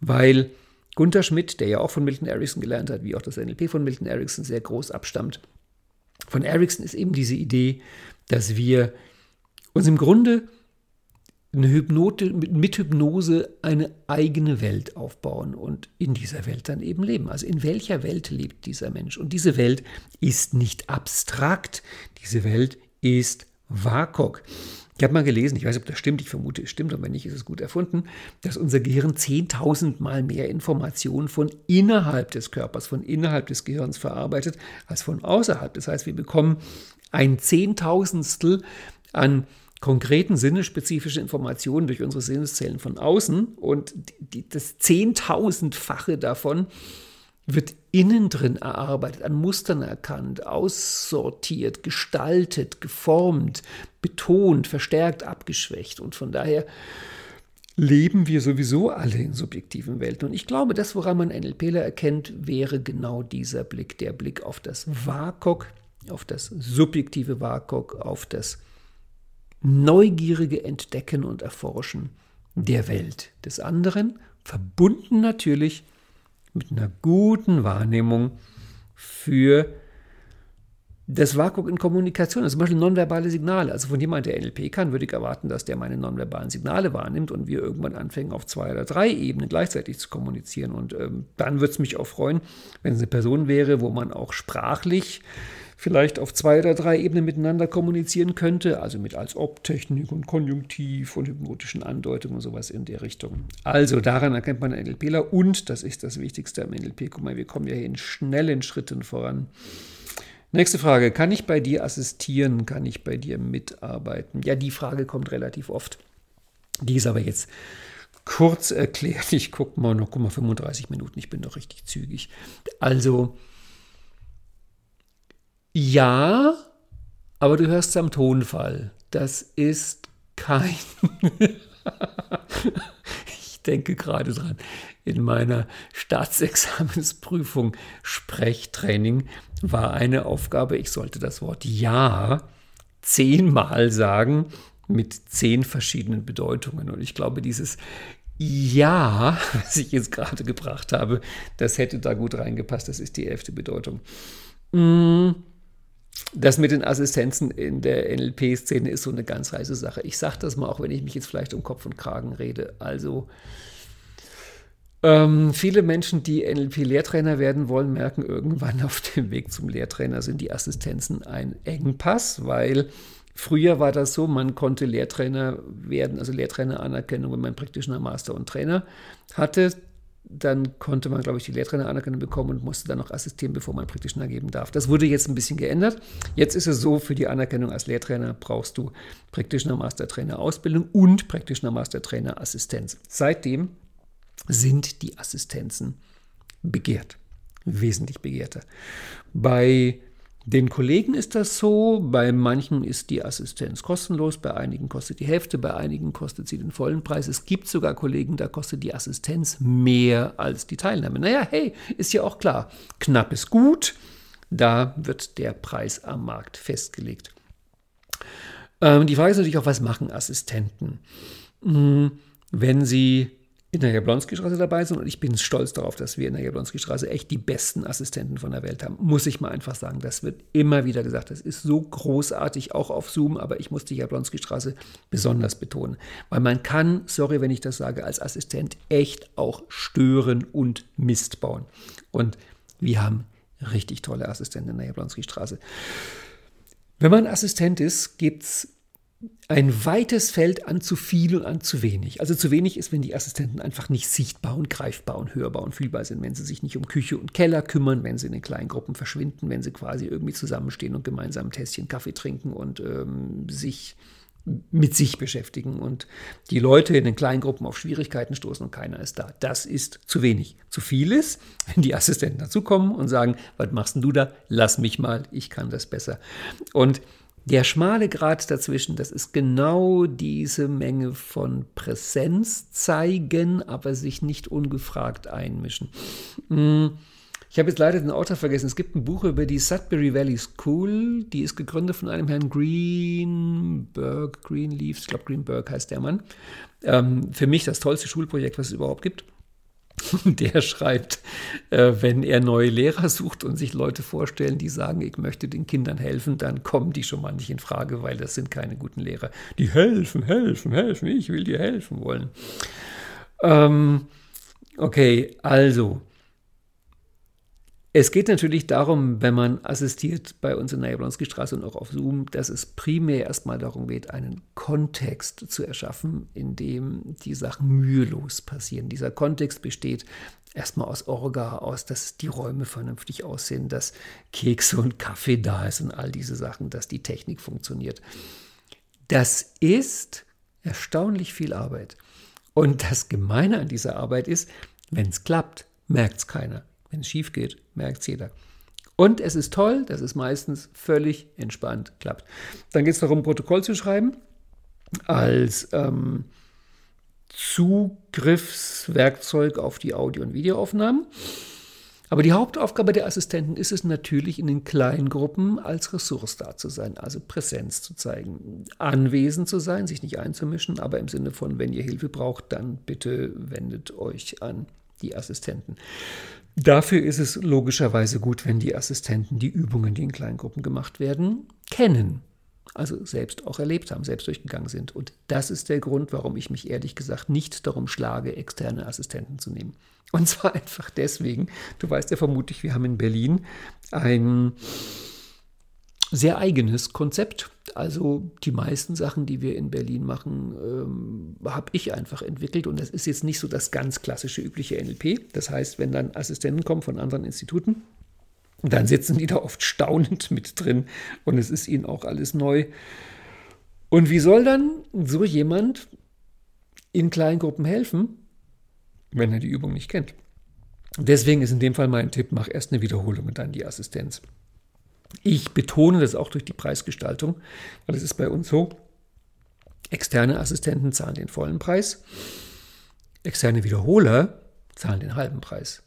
Weil Gunter Schmidt, der ja auch von Milton Erickson gelernt hat, wie auch das NLP von Milton Erickson sehr groß abstammt, von Ericsson ist eben diese Idee, dass wir uns im Grunde eine Hypnote, mit Hypnose eine eigene Welt aufbauen und in dieser Welt dann eben leben. Also in welcher Welt lebt dieser Mensch? Und diese Welt ist nicht abstrakt, diese Welt ist WAKOK. Ich habe mal gelesen, ich weiß nicht, ob das stimmt, ich vermute, es stimmt, und wenn nicht, ist es gut erfunden, dass unser Gehirn 10.000 Mal mehr Informationen von innerhalb des Körpers, von innerhalb des Gehirns verarbeitet, als von außerhalb. Das heißt, wir bekommen ein Zehntausendstel an konkreten sinnespezifische Informationen durch unsere Sinneszellen von außen und die, das Zehntausendfache davon wird innen drin erarbeitet, an Mustern erkannt, aussortiert, gestaltet, geformt, betont, verstärkt, abgeschwächt. Und von daher leben wir sowieso alle in subjektiven Welten. Und ich glaube, das, woran man NLPler erkennt, wäre genau dieser Blick, der Blick auf das WAKOK, auf das subjektive WAKOK, auf das neugierige Entdecken und Erforschen der Welt des anderen, verbunden natürlich mit einer guten Wahrnehmung für das Vakuum in Kommunikation, also zum Beispiel nonverbale Signale. Also von jemand, der NLP kann, würde ich erwarten, dass der meine nonverbalen Signale wahrnimmt und wir irgendwann anfangen, auf zwei oder drei Ebenen gleichzeitig zu kommunizieren. Und ähm, dann würde es mich auch freuen, wenn es eine Person wäre, wo man auch sprachlich vielleicht auf zwei oder drei Ebenen miteinander kommunizieren könnte, also mit als Ob-Technik und Konjunktiv und hypnotischen Andeutungen und sowas in der Richtung. Also daran erkennt man einen NLPler und, das ist das Wichtigste am NLP, guck mal, wir kommen ja hier in schnellen Schritten voran. Nächste Frage, kann ich bei dir assistieren, kann ich bei dir mitarbeiten? Ja, die Frage kommt relativ oft. Die ist aber jetzt kurz erklärt. Ich gucke mal noch, guck mal, 35 Minuten, ich bin doch richtig zügig. Also, ja, aber du hörst es am Tonfall. Das ist kein. [laughs] ich denke gerade dran. In meiner Staatsexamensprüfung Sprechtraining war eine Aufgabe, ich sollte das Wort Ja zehnmal sagen mit zehn verschiedenen Bedeutungen. Und ich glaube, dieses Ja, [laughs] was ich jetzt gerade gebracht habe, das hätte da gut reingepasst. Das ist die elfte Bedeutung. Mmh. Das mit den Assistenzen in der NLP-Szene ist so eine ganz heiße Sache. Ich sage das mal, auch wenn ich mich jetzt vielleicht um Kopf und Kragen rede. Also ähm, viele Menschen, die NLP-Lehrtrainer werden wollen, merken irgendwann [laughs] auf dem Weg zum Lehrtrainer sind die Assistenzen ein Engpass, weil früher war das so, man konnte Lehrtrainer werden, also Lehrtrainer-Anerkennung, wenn man praktischen Master und Trainer hatte dann konnte man, glaube ich, die Lehrtrainer-Anerkennung bekommen und musste dann noch assistieren, bevor man Praktischen geben darf. Das wurde jetzt ein bisschen geändert. Jetzt ist es so, für die Anerkennung als Lehrtrainer brauchst du Practitioner Mastertrainer Ausbildung und Practitioner Mastertrainer Assistenz. Seitdem sind die Assistenzen begehrt, wesentlich begehrter. Bei den Kollegen ist das so, bei manchen ist die Assistenz kostenlos, bei einigen kostet die Hälfte, bei einigen kostet sie den vollen Preis. Es gibt sogar Kollegen, da kostet die Assistenz mehr als die Teilnahme. Naja, hey, ist ja auch klar, knapp ist gut, da wird der Preis am Markt festgelegt. Ähm, die Frage ist natürlich auch, was machen Assistenten? Hm, wenn sie in der Jablonski-Straße dabei sind und ich bin stolz darauf, dass wir in der Jablonski-Straße echt die besten Assistenten von der Welt haben. Muss ich mal einfach sagen. Das wird immer wieder gesagt. Das ist so großartig, auch auf Zoom, aber ich muss die Jablonski-Straße besonders betonen. Weil man kann, sorry, wenn ich das sage, als Assistent echt auch stören und Mist bauen. Und wir haben richtig tolle Assistenten in der Jablonski-Straße. Wenn man Assistent ist, gibt es ein weites Feld an zu viel und an zu wenig. Also zu wenig ist, wenn die Assistenten einfach nicht sichtbar und greifbar und hörbar und fühlbar sind, wenn sie sich nicht um Küche und Keller kümmern, wenn sie in den kleinen Gruppen verschwinden, wenn sie quasi irgendwie zusammenstehen und gemeinsam ein Tässchen Kaffee trinken und ähm, sich mit sich beschäftigen und die Leute in den kleinen Gruppen auf Schwierigkeiten stoßen und keiner ist da. Das ist zu wenig. Zu viel ist, wenn die Assistenten dazukommen und sagen, was machst denn du da? Lass mich mal, ich kann das besser. Und der schmale Grad dazwischen, das ist genau diese Menge von Präsenz zeigen, aber sich nicht ungefragt einmischen. Hm, ich habe jetzt leider den Autor vergessen. Es gibt ein Buch über die Sudbury Valley School. Die ist gegründet von einem Herrn Greenberg, Greenleaf, ich glaube Greenberg heißt der Mann. Ähm, für mich das tollste Schulprojekt, was es überhaupt gibt. [laughs] der schreibt, äh, wenn er neue Lehrer sucht und sich Leute vorstellen, die sagen, ich möchte den Kindern helfen, dann kommen die schon mal nicht in Frage, weil das sind keine guten Lehrer. Die helfen, helfen, helfen, ich will dir helfen wollen. Ähm, okay, also es geht natürlich darum, wenn man assistiert bei uns in der Jablonski Straße und auch auf Zoom, dass es primär erstmal darum geht, einen Kontext zu erschaffen, in dem die Sachen mühelos passieren. Dieser Kontext besteht erstmal aus Orga, aus, dass die Räume vernünftig aussehen, dass Kekse und Kaffee da ist und all diese Sachen, dass die Technik funktioniert. Das ist erstaunlich viel Arbeit. Und das Gemeine an dieser Arbeit ist, wenn es klappt, merkt es keiner. Wenn es schief geht, merkt es jeder. Und es ist toll, dass es meistens völlig entspannt klappt. Dann geht es darum, Protokoll zu schreiben als ähm, Zugriffswerkzeug auf die Audio- und Videoaufnahmen. Aber die Hauptaufgabe der Assistenten ist es natürlich, in den kleinen Gruppen als Ressource da zu sein, also Präsenz zu zeigen, anwesend zu sein, sich nicht einzumischen, aber im Sinne von, wenn ihr Hilfe braucht, dann bitte wendet euch an die Assistenten. Dafür ist es logischerweise gut, wenn die Assistenten die Übungen, die in Kleingruppen gemacht werden, kennen. Also selbst auch erlebt haben, selbst durchgegangen sind. Und das ist der Grund, warum ich mich ehrlich gesagt nicht darum schlage, externe Assistenten zu nehmen. Und zwar [laughs] einfach deswegen, du weißt ja vermutlich, wir haben in Berlin ein sehr eigenes Konzept. Also die meisten Sachen, die wir in Berlin machen, ähm, habe ich einfach entwickelt. Und das ist jetzt nicht so das ganz klassische übliche NLP. Das heißt, wenn dann Assistenten kommen von anderen Instituten, dann sitzen die da oft staunend mit drin und es ist ihnen auch alles neu. Und wie soll dann so jemand in kleinen Gruppen helfen, wenn er die Übung nicht kennt? Deswegen ist in dem Fall mein Tipp, mach erst eine Wiederholung und dann die Assistenz. Ich betone das auch durch die Preisgestaltung, weil es ist bei uns so, externe Assistenten zahlen den vollen Preis, externe Wiederholer zahlen den halben Preis.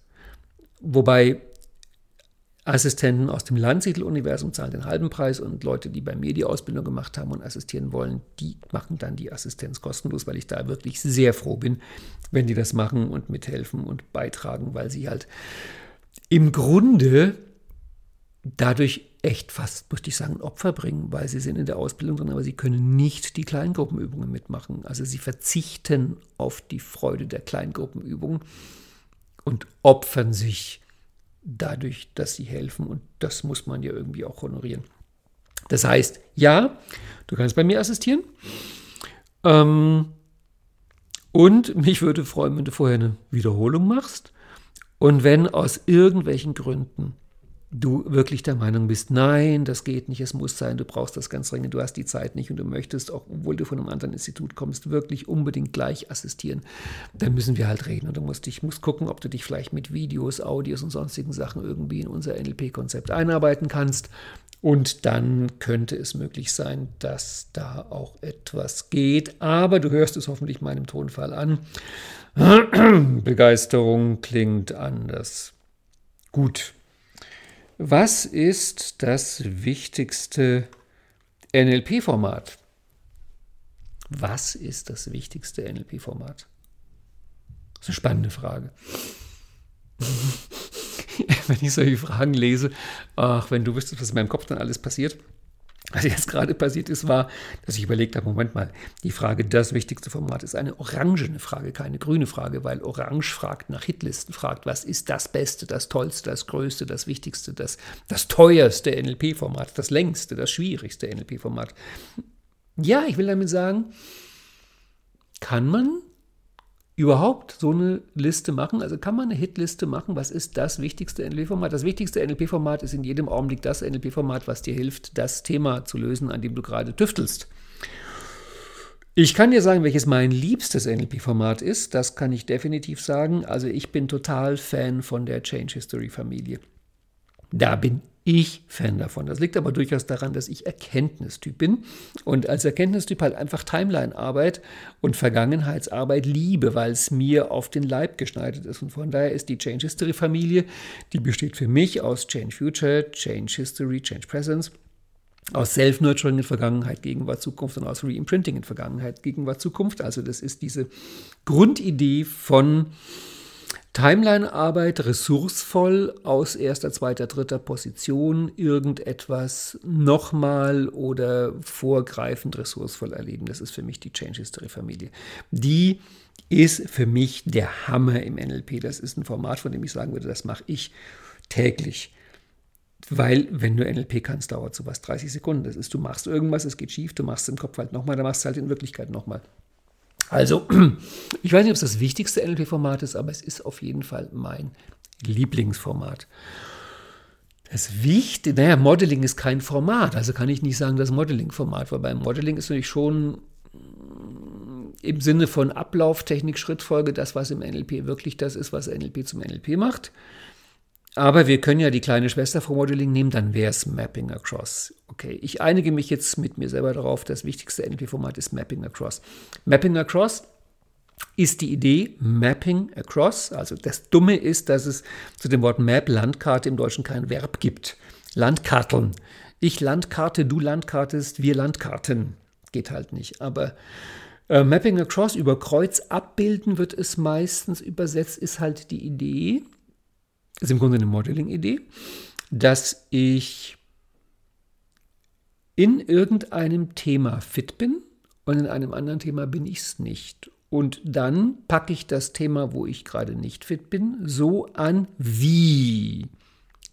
Wobei Assistenten aus dem Landsiedel-Universum zahlen den halben Preis und Leute, die bei mir die Ausbildung gemacht haben und assistieren wollen, die machen dann die Assistenz kostenlos, weil ich da wirklich sehr froh bin, wenn die das machen und mithelfen und beitragen, weil sie halt im Grunde dadurch echt fast, möchte ich sagen, Opfer bringen, weil sie sind in der Ausbildung drin, aber sie können nicht die Kleingruppenübungen mitmachen. Also sie verzichten auf die Freude der Kleingruppenübungen und opfern sich dadurch, dass sie helfen. Und das muss man ja irgendwie auch honorieren. Das heißt, ja, du kannst bei mir assistieren. Ähm, und mich würde freuen, wenn du vorher eine Wiederholung machst. Und wenn aus irgendwelchen Gründen du wirklich der Meinung bist, nein, das geht nicht, es muss sein, du brauchst das ganz dringend, du hast die Zeit nicht und du möchtest, auch obwohl du von einem anderen Institut kommst, wirklich unbedingt gleich assistieren, dann müssen wir halt reden und du musst dich, musst gucken, ob du dich vielleicht mit Videos, Audios und sonstigen Sachen irgendwie in unser NLP-Konzept einarbeiten kannst. Und dann könnte es möglich sein, dass da auch etwas geht. Aber du hörst es hoffentlich meinem Tonfall an. [clears throat] Begeisterung klingt anders. Gut, was ist das wichtigste NLP-Format? Was ist das wichtigste NLP-Format? Das ist eine spannende Frage. [laughs] wenn ich solche Fragen lese, ach, wenn du wüsstest, was in meinem Kopf dann alles passiert. Was jetzt gerade passiert ist, war, dass ich überlegt habe, Moment mal, die Frage, das wichtigste Format ist eine orangene Frage, keine grüne Frage, weil Orange fragt nach Hitlisten, fragt, was ist das Beste, das Tollste, das Größte, das Wichtigste, das, das teuerste NLP-Format, das längste, das schwierigste NLP-Format. Ja, ich will damit sagen, kann man überhaupt so eine Liste machen? Also kann man eine Hitliste machen? Was ist das wichtigste NLP-Format? Das wichtigste NLP-Format ist in jedem Augenblick das NLP-Format, was dir hilft, das Thema zu lösen, an dem du gerade tüftelst. Ich kann dir sagen, welches mein liebstes NLP-Format ist. Das kann ich definitiv sagen. Also ich bin total Fan von der Change History Familie. Da bin ich Fan davon. Das liegt aber durchaus daran, dass ich Erkenntnistyp bin und als Erkenntnistyp halt einfach Timeline-Arbeit und Vergangenheitsarbeit liebe, weil es mir auf den Leib geschneidert ist. Und von daher ist die Change History Familie, die besteht für mich aus Change Future, Change History, Change Presence, aus Self-Nurturing in Vergangenheit, Gegenwart, Zukunft und aus Re-Imprinting in Vergangenheit, Gegenwart, Zukunft. Also das ist diese Grundidee von Timeline-Arbeit, ressourcevoll aus erster, zweiter, dritter Position irgendetwas nochmal oder vorgreifend ressourcevoll erleben. Das ist für mich die Change History Familie. Die ist für mich der Hammer im NLP. Das ist ein Format, von dem ich sagen würde, das mache ich täglich. Weil, wenn du NLP kannst, dauert sowas 30 Sekunden. Das ist, du machst irgendwas, es geht schief, du machst es im Kopf halt nochmal, dann machst du es halt in Wirklichkeit nochmal. Also, [clears throat] ich weiß nicht, ob es das wichtigste NLP-Format ist, aber es ist auf jeden Fall mein Lieblingsformat. Das Wichtige, naja, Modeling ist kein Format, also kann ich nicht sagen, das Modeling-Format, weil beim Modeling ist natürlich schon im Sinne von Ablauftechnik, Schrittfolge, das, was im NLP wirklich das ist, was NLP zum NLP macht. Aber wir können ja die kleine Schwester vom Modeling nehmen, dann wäre es Mapping Across. Okay, ich einige mich jetzt mit mir selber darauf, das wichtigste NLP-Format ist Mapping Across. Mapping Across ist die Idee Mapping Across. Also das Dumme ist, dass es zu dem Wort Map, Landkarte im Deutschen kein Verb gibt. Landkarteln. Ich Landkarte, du Landkartest, wir Landkarten. Geht halt nicht. Aber äh, Mapping Across über Kreuz abbilden wird es meistens übersetzt, ist halt die Idee, ist im Grunde eine Modeling-Idee, dass ich in irgendeinem Thema fit bin und in einem anderen Thema bin ich es nicht. Und dann packe ich das Thema, wo ich gerade nicht fit bin, so an wie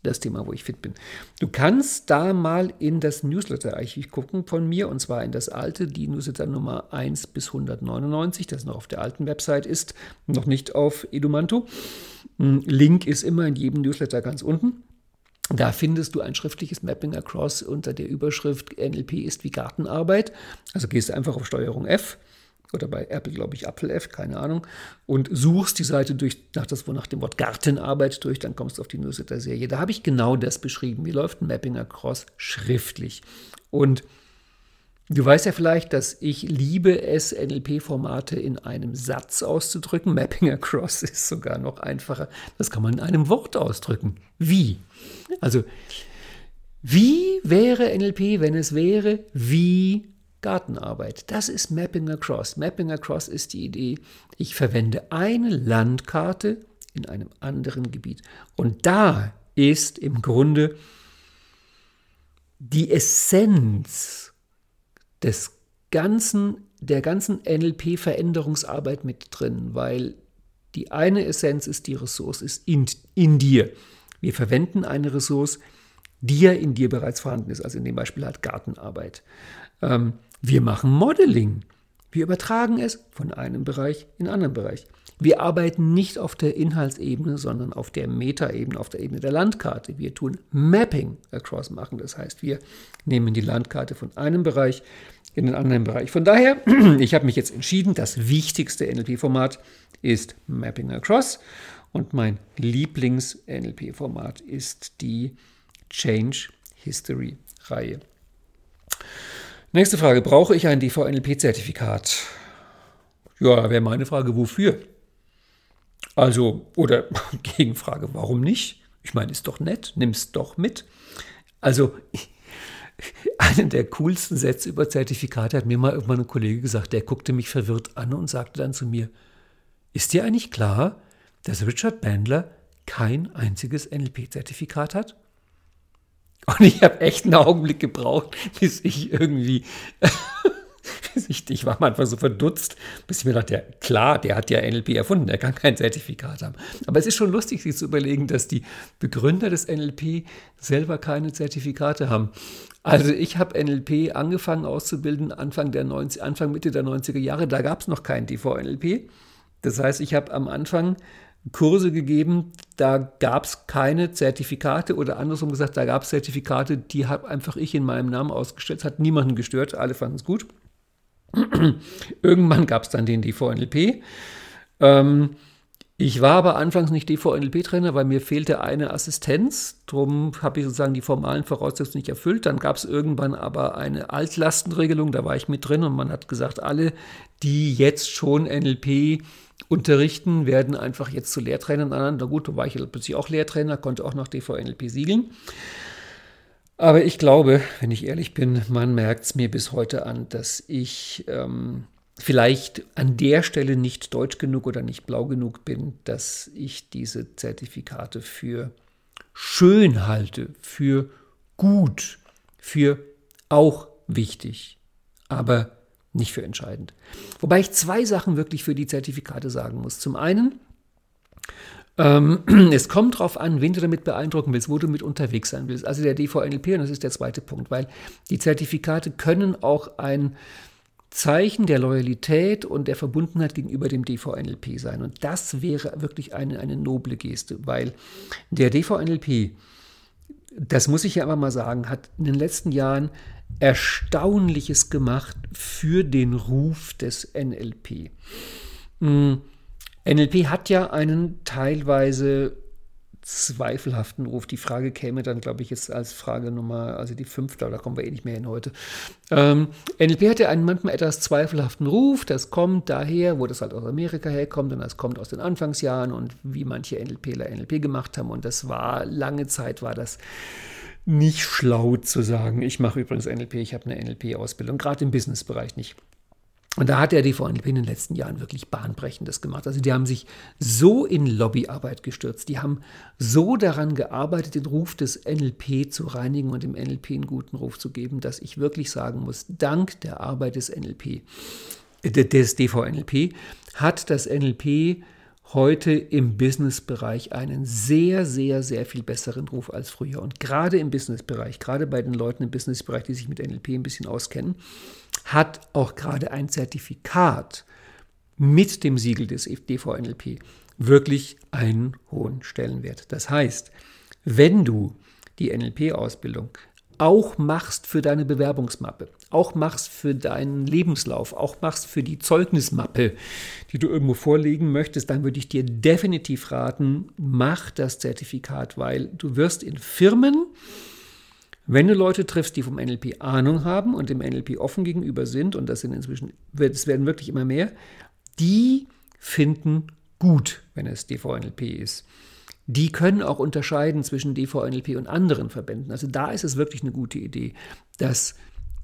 das Thema, wo ich fit bin. Du kannst da mal in das Newsletter-Archiv gucken von mir, und zwar in das alte, die Newsletter Nummer 1 bis 199, das noch auf der alten Website ist, noch nicht auf Edumanto. Hm, Link ist immer in jedem Newsletter ganz unten. Da findest du ein schriftliches Mapping Across unter der Überschrift NLP ist wie Gartenarbeit. Also gehst du einfach auf Steuerung F oder bei Apple, glaube ich, Apfel F, keine Ahnung, und suchst die Seite durch, nach, das, nach dem Wort Gartenarbeit durch, dann kommst du auf die Newsletter-Serie. Da habe ich genau das beschrieben. Wie läuft ein Mapping Across schriftlich? Und Du weißt ja vielleicht, dass ich liebe es, NLP-Formate in einem Satz auszudrücken. Mapping across [laughs] ist sogar noch einfacher. Das kann man in einem Wort ausdrücken. Wie? Also, wie wäre NLP, wenn es wäre wie Gartenarbeit? Das ist Mapping across. Mapping across ist die Idee, ich verwende eine Landkarte in einem anderen Gebiet. Und da ist im Grunde die Essenz des ganzen, der ganzen NLP-Veränderungsarbeit mit drin, weil die eine Essenz ist, die Ressource ist in, in dir. Wir verwenden eine Ressource, die ja in dir bereits vorhanden ist, also in dem Beispiel halt Gartenarbeit. Ähm, wir machen Modeling. Wir übertragen es von einem Bereich in einen anderen Bereich. Wir arbeiten nicht auf der Inhaltsebene, sondern auf der Metaebene, auf der Ebene der Landkarte. Wir tun Mapping across machen. Das heißt, wir nehmen die Landkarte von einem Bereich in den anderen Bereich. Von daher, [clears throat] ich habe mich jetzt entschieden, das wichtigste NLP-Format ist Mapping Across und mein Lieblings-NLP-Format ist die Change History Reihe. Nächste Frage, brauche ich ein DVNLP-Zertifikat? Ja, wäre meine Frage, wofür? Also, oder [laughs] Gegenfrage, warum nicht? Ich meine, ist doch nett, nimm es doch mit. Also, [laughs] einen der coolsten Sätze über Zertifikate hat mir mal irgendwann ein Kollege gesagt, der guckte mich verwirrt an und sagte dann zu mir, ist dir eigentlich klar, dass Richard Bandler kein einziges NLP-Zertifikat hat? Und ich habe echt einen Augenblick gebraucht, bis ich irgendwie [laughs] ich war manchmal so verdutzt, bis ich mir dachte, ja, klar, der hat ja NLP erfunden, der kann kein Zertifikat haben. Aber es ist schon lustig, sich zu überlegen, dass die Begründer des NLP selber keine Zertifikate haben. Also ich habe NLP angefangen auszubilden Anfang, der 90, Anfang Mitte der 90er Jahre, da gab es noch kein TV-NLP. Das heißt, ich habe am Anfang Kurse gegeben, da gab es keine Zertifikate oder andersrum gesagt, da gab es Zertifikate, die habe einfach ich in meinem Namen ausgestellt, hat niemanden gestört, alle fanden es gut. [clears throat] Irgendwann gab es dann den DVNLP. Ähm, ich war aber anfangs nicht DVNLP-Trainer, weil mir fehlte eine Assistenz. Darum habe ich sozusagen die formalen Voraussetzungen nicht erfüllt. Dann gab es irgendwann aber eine Altlastenregelung, da war ich mit drin und man hat gesagt, alle, die jetzt schon NLP unterrichten, werden einfach jetzt zu Lehrtrainern Na gut, da war ich plötzlich auch Lehrtrainer, konnte auch noch DVNLP siegeln. Aber ich glaube, wenn ich ehrlich bin, man merkt es mir bis heute an, dass ich ähm, vielleicht an der Stelle nicht deutsch genug oder nicht blau genug bin, dass ich diese Zertifikate für schön halte, für gut, für auch wichtig, aber nicht für entscheidend. Wobei ich zwei Sachen wirklich für die Zertifikate sagen muss. Zum einen, ähm, [clears throat] es kommt darauf an, wen du damit beeindrucken willst, wo du mit unterwegs sein willst. Also der DVNLP, und das ist der zweite Punkt, weil die Zertifikate können auch ein Zeichen der Loyalität und der Verbundenheit gegenüber dem DVNLP sein. Und das wäre wirklich eine, eine noble Geste, weil der DVNLP, das muss ich ja aber mal sagen, hat in den letzten Jahren Erstaunliches gemacht für den Ruf des NLP. Hm, NLP hat ja einen teilweise zweifelhaften Ruf. Die Frage käme dann, glaube ich, jetzt als Frage Nummer, also die fünfte, da kommen wir eh nicht mehr hin heute. Ähm, NLP hat ja einen manchmal etwas zweifelhaften Ruf. Das kommt daher, wo das halt aus Amerika herkommt und das kommt aus den Anfangsjahren und wie manche NLPler NLP gemacht haben. Und das war, lange Zeit war das nicht schlau zu sagen, ich mache übrigens NLP, ich habe eine NLP-Ausbildung, gerade im Businessbereich nicht. Und da hat der DVNLP in den letzten Jahren wirklich Bahnbrechendes gemacht. Also die haben sich so in Lobbyarbeit gestürzt, die haben so daran gearbeitet, den Ruf des NLP zu reinigen und dem NLP einen guten Ruf zu geben, dass ich wirklich sagen muss, dank der Arbeit des NLP, des DVNLP, hat das NLP heute im Businessbereich einen sehr, sehr, sehr viel besseren Ruf als früher. Und gerade im Businessbereich, gerade bei den Leuten im Businessbereich, die sich mit NLP ein bisschen auskennen, hat auch gerade ein Zertifikat mit dem Siegel des DVNLP wirklich einen hohen Stellenwert. Das heißt, wenn du die NLP-Ausbildung auch machst für deine Bewerbungsmappe, auch machst für deinen Lebenslauf, auch machst für die Zeugnismappe, die du irgendwo vorlegen möchtest, dann würde ich dir definitiv raten, mach das Zertifikat, weil du wirst in Firmen, wenn du Leute triffst, die vom NLP Ahnung haben und dem NLP offen gegenüber sind, und das sind inzwischen, es werden wirklich immer mehr, die finden gut, wenn es DVNLP ist die können auch unterscheiden zwischen DVNLP und anderen Verbänden. Also da ist es wirklich eine gute Idee, dass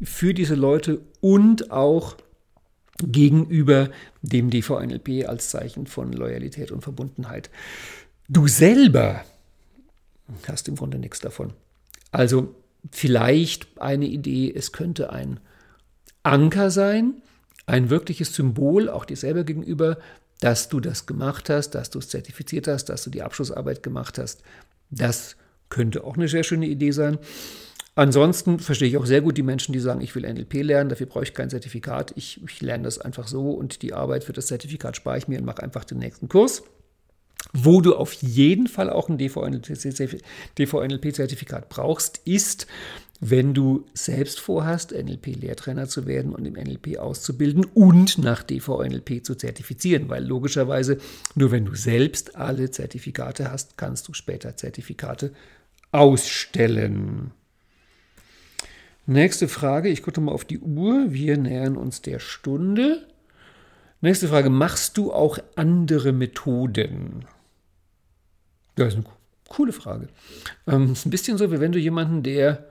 für diese Leute und auch gegenüber dem DVNLP als Zeichen von Loyalität und Verbundenheit. Du selber hast im Grunde nichts davon. Also vielleicht eine Idee, es könnte ein Anker sein, ein wirkliches Symbol, auch dir selber gegenüber, dass du das gemacht hast, dass du es zertifiziert hast, dass du die Abschlussarbeit gemacht hast. Das könnte auch eine sehr schöne Idee sein. Ansonsten verstehe ich auch sehr gut die Menschen, die sagen, ich will NLP lernen, dafür brauche ich kein Zertifikat. Ich, ich lerne das einfach so und die Arbeit für das Zertifikat spare ich mir und mache einfach den nächsten Kurs wo du auf jeden Fall auch ein DVNLP-Zertifikat brauchst, ist, wenn du selbst vorhast, NLP-Lehrtrainer zu werden und im NLP auszubilden und nach DVNLP zu zertifizieren, weil logischerweise nur wenn du selbst alle Zertifikate hast, kannst du später Zertifikate ausstellen. Nächste Frage, ich gucke mal auf die Uhr, wir nähern uns der Stunde. Nächste Frage, machst du auch andere Methoden? Das ist eine coole Frage. Ähm, ist ein bisschen so, wie wenn du jemanden, der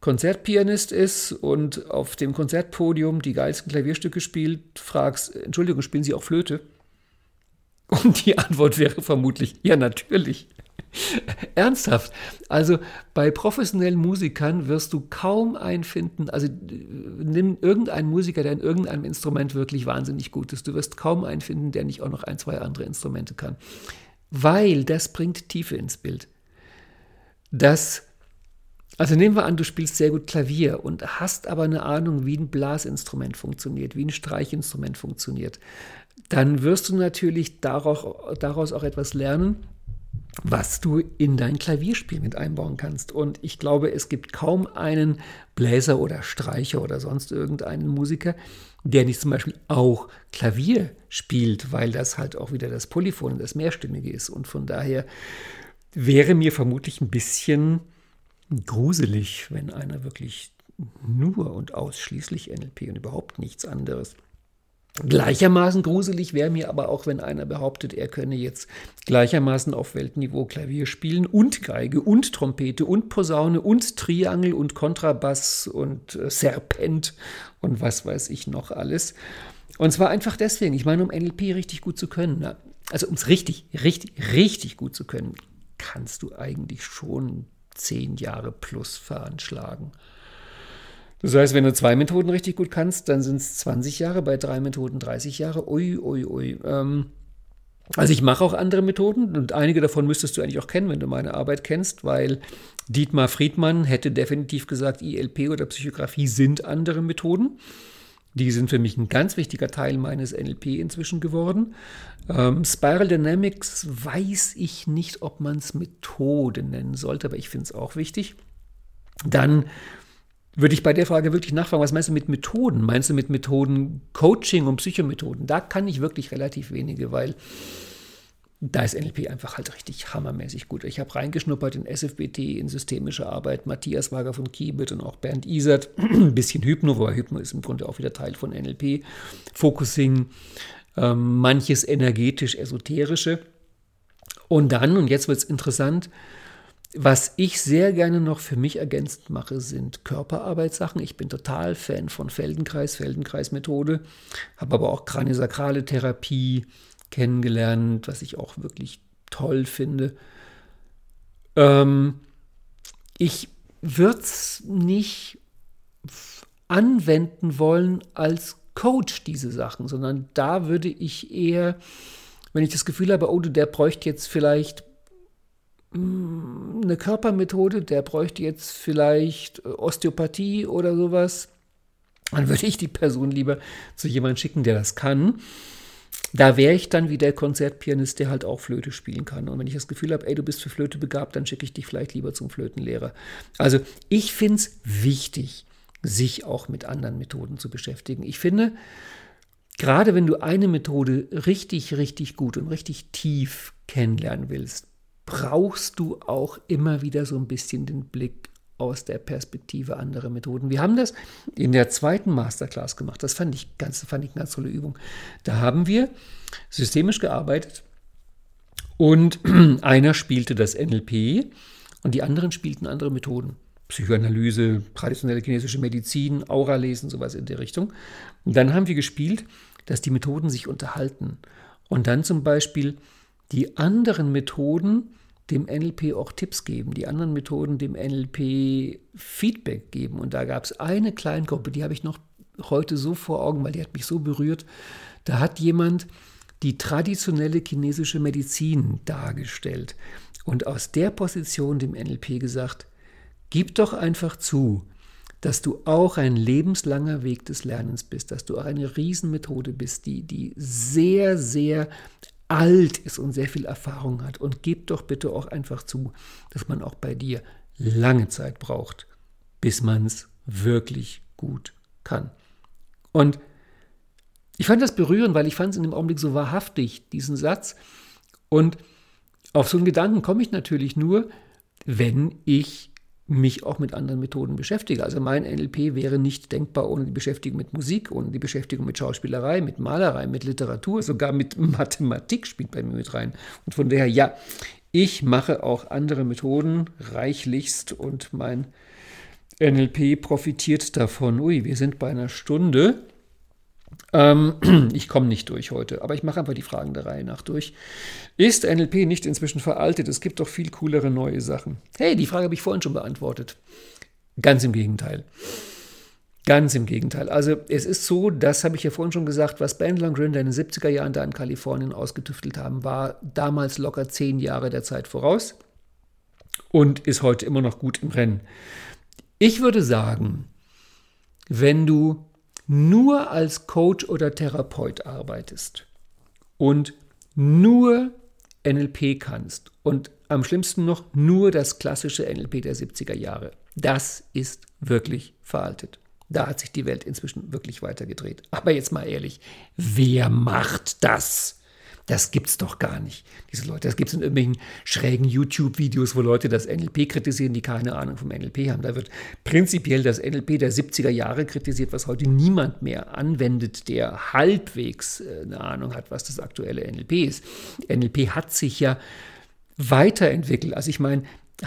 Konzertpianist ist und auf dem Konzertpodium die geilsten Klavierstücke spielt, fragst, Entschuldigung, spielen Sie auch Flöte? [laughs] Und die Antwort wäre vermutlich, ja, natürlich. [laughs] Ernsthaft. Also bei professionellen Musikern wirst du kaum einen finden, also nimm irgendeinen Musiker, der in irgendeinem Instrument wirklich wahnsinnig gut ist. Du wirst kaum einen finden, der nicht auch noch ein, zwei andere Instrumente kann. Weil das bringt Tiefe ins Bild. Das also nehmen wir an, du spielst sehr gut Klavier und hast aber eine Ahnung, wie ein Blasinstrument funktioniert, wie ein Streichinstrument funktioniert. Dann wirst du natürlich daraus, auch etwas lernen, was du in dein Klavierspiel mit einbauen kannst. Und ich glaube, es gibt kaum einen Bläser oder Streicher oder sonst irgendeinen Musiker, der nicht zum Beispiel auch Klavier spielt, weil das halt auch wieder das Polyphon, das Mehrstimmige ist. Und von daher wäre mir vermutlich ein bisschen gruselig, wenn einer wirklich nur und ausschließlich NLP und überhaupt nichts anderes. Gleichermaßen gruselig wäre mir aber auch, wenn einer behauptet, er könne jetzt gleichermaßen auf Weltniveau Klavier spielen und Geige und Trompete und Posaune und Triangel und Kontrabass und äh, Serpent und was weiß ich noch alles. Und zwar einfach deswegen, ich meine, um NLP richtig gut zu können, also um es richtig, richtig, richtig gut zu können, kannst du eigentlich schon zehn Jahre plus veranschlagen. Das heißt, wenn du zwei Methoden richtig gut kannst, dann sind es 20 Jahre, bei drei Methoden 30 Jahre. Ui, ui, ui. Ähm, also ich mache auch andere Methoden und einige davon müsstest du eigentlich auch kennen, wenn du meine Arbeit kennst, weil Dietmar Friedmann hätte definitiv gesagt, ILP oder Psychografie sind andere Methoden. Die sind für mich ein ganz wichtiger Teil meines NLP inzwischen geworden. Ähm, Spiral Dynamics weiß ich nicht, ob man es Methode nennen sollte, aber ich finde es auch wichtig. Dann würde ich bei der Frage wirklich nachfragen, was meinst du mit Methoden? Meinst du mit Methoden Coaching und Psychomethoden? Da kann ich wirklich relativ wenige, weil da ist NLP einfach halt richtig hammermäßig gut. Ich habe reingeschnuppert in SFBT, in systemische Arbeit, Matthias Wager von Kiebit und auch Bernd Isert, ein bisschen Hypno, wobei Hypno ist im Grunde auch wieder Teil von NLP, Focusing, ähm, manches energetisch-esoterische. Und dann, und jetzt wird es interessant, was ich sehr gerne noch für mich ergänzend mache, sind Körperarbeitssachen. Ich bin total Fan von Feldenkreis, Feldenkreismethode, habe aber auch kraniosakrale Therapie kennengelernt, was ich auch wirklich toll finde. Ähm, ich würde es nicht anwenden wollen als Coach, diese Sachen, sondern da würde ich eher, wenn ich das Gefühl habe, oh, der bräuchte jetzt vielleicht eine Körpermethode, der bräuchte jetzt vielleicht äh, Osteopathie oder sowas, dann würde ich die Person lieber zu jemandem schicken, der das kann. Da wäre ich dann wie der Konzertpianist, der halt auch Flöte spielen kann. Und wenn ich das Gefühl habe, ey, du bist für Flöte begabt, dann schicke ich dich vielleicht lieber zum Flötenlehrer. Also ich finde es wichtig, sich auch mit anderen Methoden zu beschäftigen. Ich finde, gerade wenn du eine Methode richtig, richtig gut und richtig tief kennenlernen willst, brauchst du auch immer wieder so ein bisschen den Blick aus der Perspektive anderer Methoden. Wir haben das in der zweiten Masterclass gemacht. Das fand ich, ganz, fand ich eine ganz tolle Übung. Da haben wir systemisch gearbeitet und [clears throat] einer spielte das NLP und die anderen spielten andere Methoden. Psychoanalyse, traditionelle chinesische Medizin, Aura-Lesen, sowas in der Richtung. Und dann haben wir gespielt, dass die Methoden sich unterhalten und dann zum Beispiel die anderen Methoden dem NLP auch Tipps geben, die anderen Methoden dem NLP Feedback geben. Und da gab es eine Kleingruppe, die habe ich noch heute so vor Augen, weil die hat mich so berührt. Da hat jemand die traditionelle chinesische Medizin dargestellt und aus der Position dem NLP gesagt, gib doch einfach zu, dass du auch ein lebenslanger Weg des Lernens bist, dass du auch eine Riesenmethode bist, die, die sehr, sehr alt ist und sehr viel Erfahrung hat. Und gib doch bitte auch einfach zu, dass man auch bei dir lange Zeit braucht, bis man es wirklich gut kann. Und ich fand das berührend, weil ich fand es in dem Augenblick so wahrhaftig, diesen Satz. Und auf so einen Gedanken komme ich natürlich nur, wenn ich mich auch mit anderen Methoden beschäftige. Also mein NLP wäre nicht denkbar ohne die Beschäftigung mit Musik, ohne die Beschäftigung mit Schauspielerei, mit Malerei, mit Literatur, sogar mit [laughs] Mathematik spielt bei mir mit rein. Und von daher, ja, ich mache auch andere Methoden reichlichst und mein NLP profitiert davon. Ui, wir sind bei einer Stunde. Ähm, [clears throat] ich komme nicht durch heute, aber ich mache einfach die Fragen der Reihe nach durch. Ist NLP nicht inzwischen veraltet? Es gibt doch viel coolere neue Sachen. Hey, die Frage habe ich vorhin schon beantwortet. Ganz im Gegenteil. Ganz im Gegenteil. Also es ist so, das habe ich ja vorhin schon gesagt, was Ben Longrinder in den 70er Jahren da in Kalifornien ausgetüftelt haben, war damals locker zehn Jahre der Zeit voraus und ist heute immer noch gut im Rennen. Ich würde sagen, wenn du nur als Coach oder Therapeut arbeitest und nur NLP kannst und am schlimmsten noch nur das klassische NLP der 70er Jahre, das ist wirklich veraltet. Da hat sich die Welt inzwischen wirklich weitergedreht. Aber jetzt mal ehrlich, wer macht das? Das gibt's doch gar nicht. Diese Leute, das gibt es in irgendwelchen schrägen YouTube-Videos, wo Leute das NLP kritisieren, die keine Ahnung vom NLP haben. Da wird prinzipiell das NLP der 70er Jahre kritisiert, was heute niemand mehr anwendet, der halbwegs äh, eine Ahnung hat, was das aktuelle NLP ist. NLP hat sich ja weiterentwickelt. Also ich meine,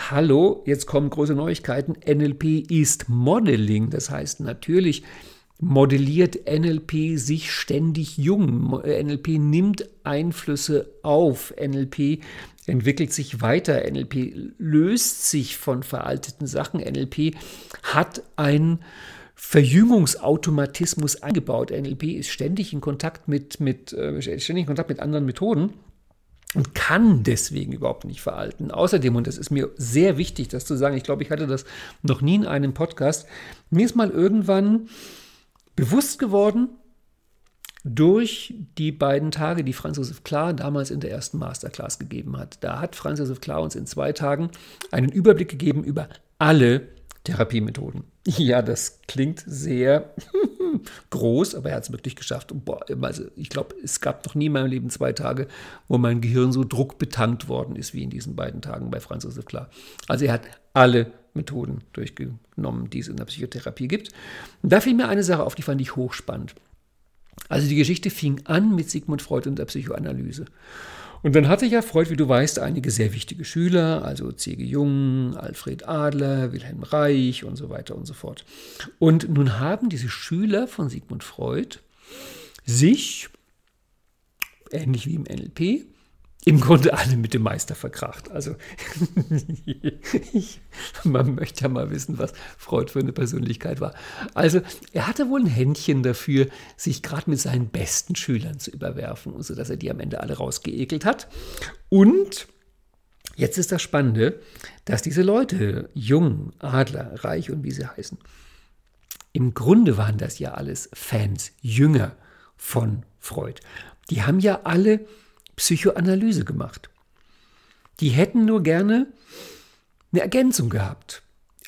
Hallo, jetzt kommen große Neuigkeiten. NLP ist Modeling. Das heißt natürlich, modelliert NLP sich ständig jung. NLP nimmt Einflüsse auf. NLP entwickelt sich weiter. NLP löst sich von veralteten Sachen. NLP hat ein Verjüngungsautomatismus eingebaut. NLP ist ständig in Kontakt mit, mit, äh, ständig in Kontakt mit anderen Methoden und kann deswegen überhaupt nicht veralten. Außerdem, und das ist mir sehr wichtig, das zu sagen, ich glaube, ich hatte das noch nie in einem Podcast, mir ist mal irgendwann bewusst geworden, durch die beiden Tage, die Franz Josef Klar damals in der ersten Masterclass gegeben hat. Da hat Franz Josef Klar uns in zwei Tagen einen Überblick gegeben über alle Therapiemethoden. [laughs] Ja, das klingt sehr groß, aber er hat es wirklich geschafft. Und boah, also ich glaube, es gab noch nie in meinem Leben zwei Tage, wo mein Gehirn so druckbetankt worden ist wie in diesen beiden Tagen bei Franz Josef Klar. Also er hat alle Methoden durchgenommen, die es in der Psychotherapie gibt. Und da fiel mir eine Sache auf, die fand ich hochspannend. Also die Geschichte fing an mit Sigmund Freud und der Psychoanalyse. Und dann hatte ja Freud, wie du weißt, einige sehr wichtige Schüler, also C.G. Jung, Alfred Adler, Wilhelm Reich und so weiter und so fort. Und nun haben diese Schüler von Sigmund Freud sich, ähnlich wie im NLP, im Grunde alle mit dem Meister verkracht. Also [laughs] man möchte ja mal wissen, was Freud für eine Persönlichkeit war. Also er hatte wohl ein Händchen dafür, sich gerade mit seinen besten Schülern zu überwerfen, sodass er die am Ende alle rausgeekelt hat. Und jetzt ist das Spannende, dass diese Leute, Jung, Adler, Reich und wie sie heißen, im Grunde waren das ja alles Fans, Jünger von Freud. Die haben ja alle Psychoanalyse gemacht. Die hätten nur gerne eine Ergänzung gehabt.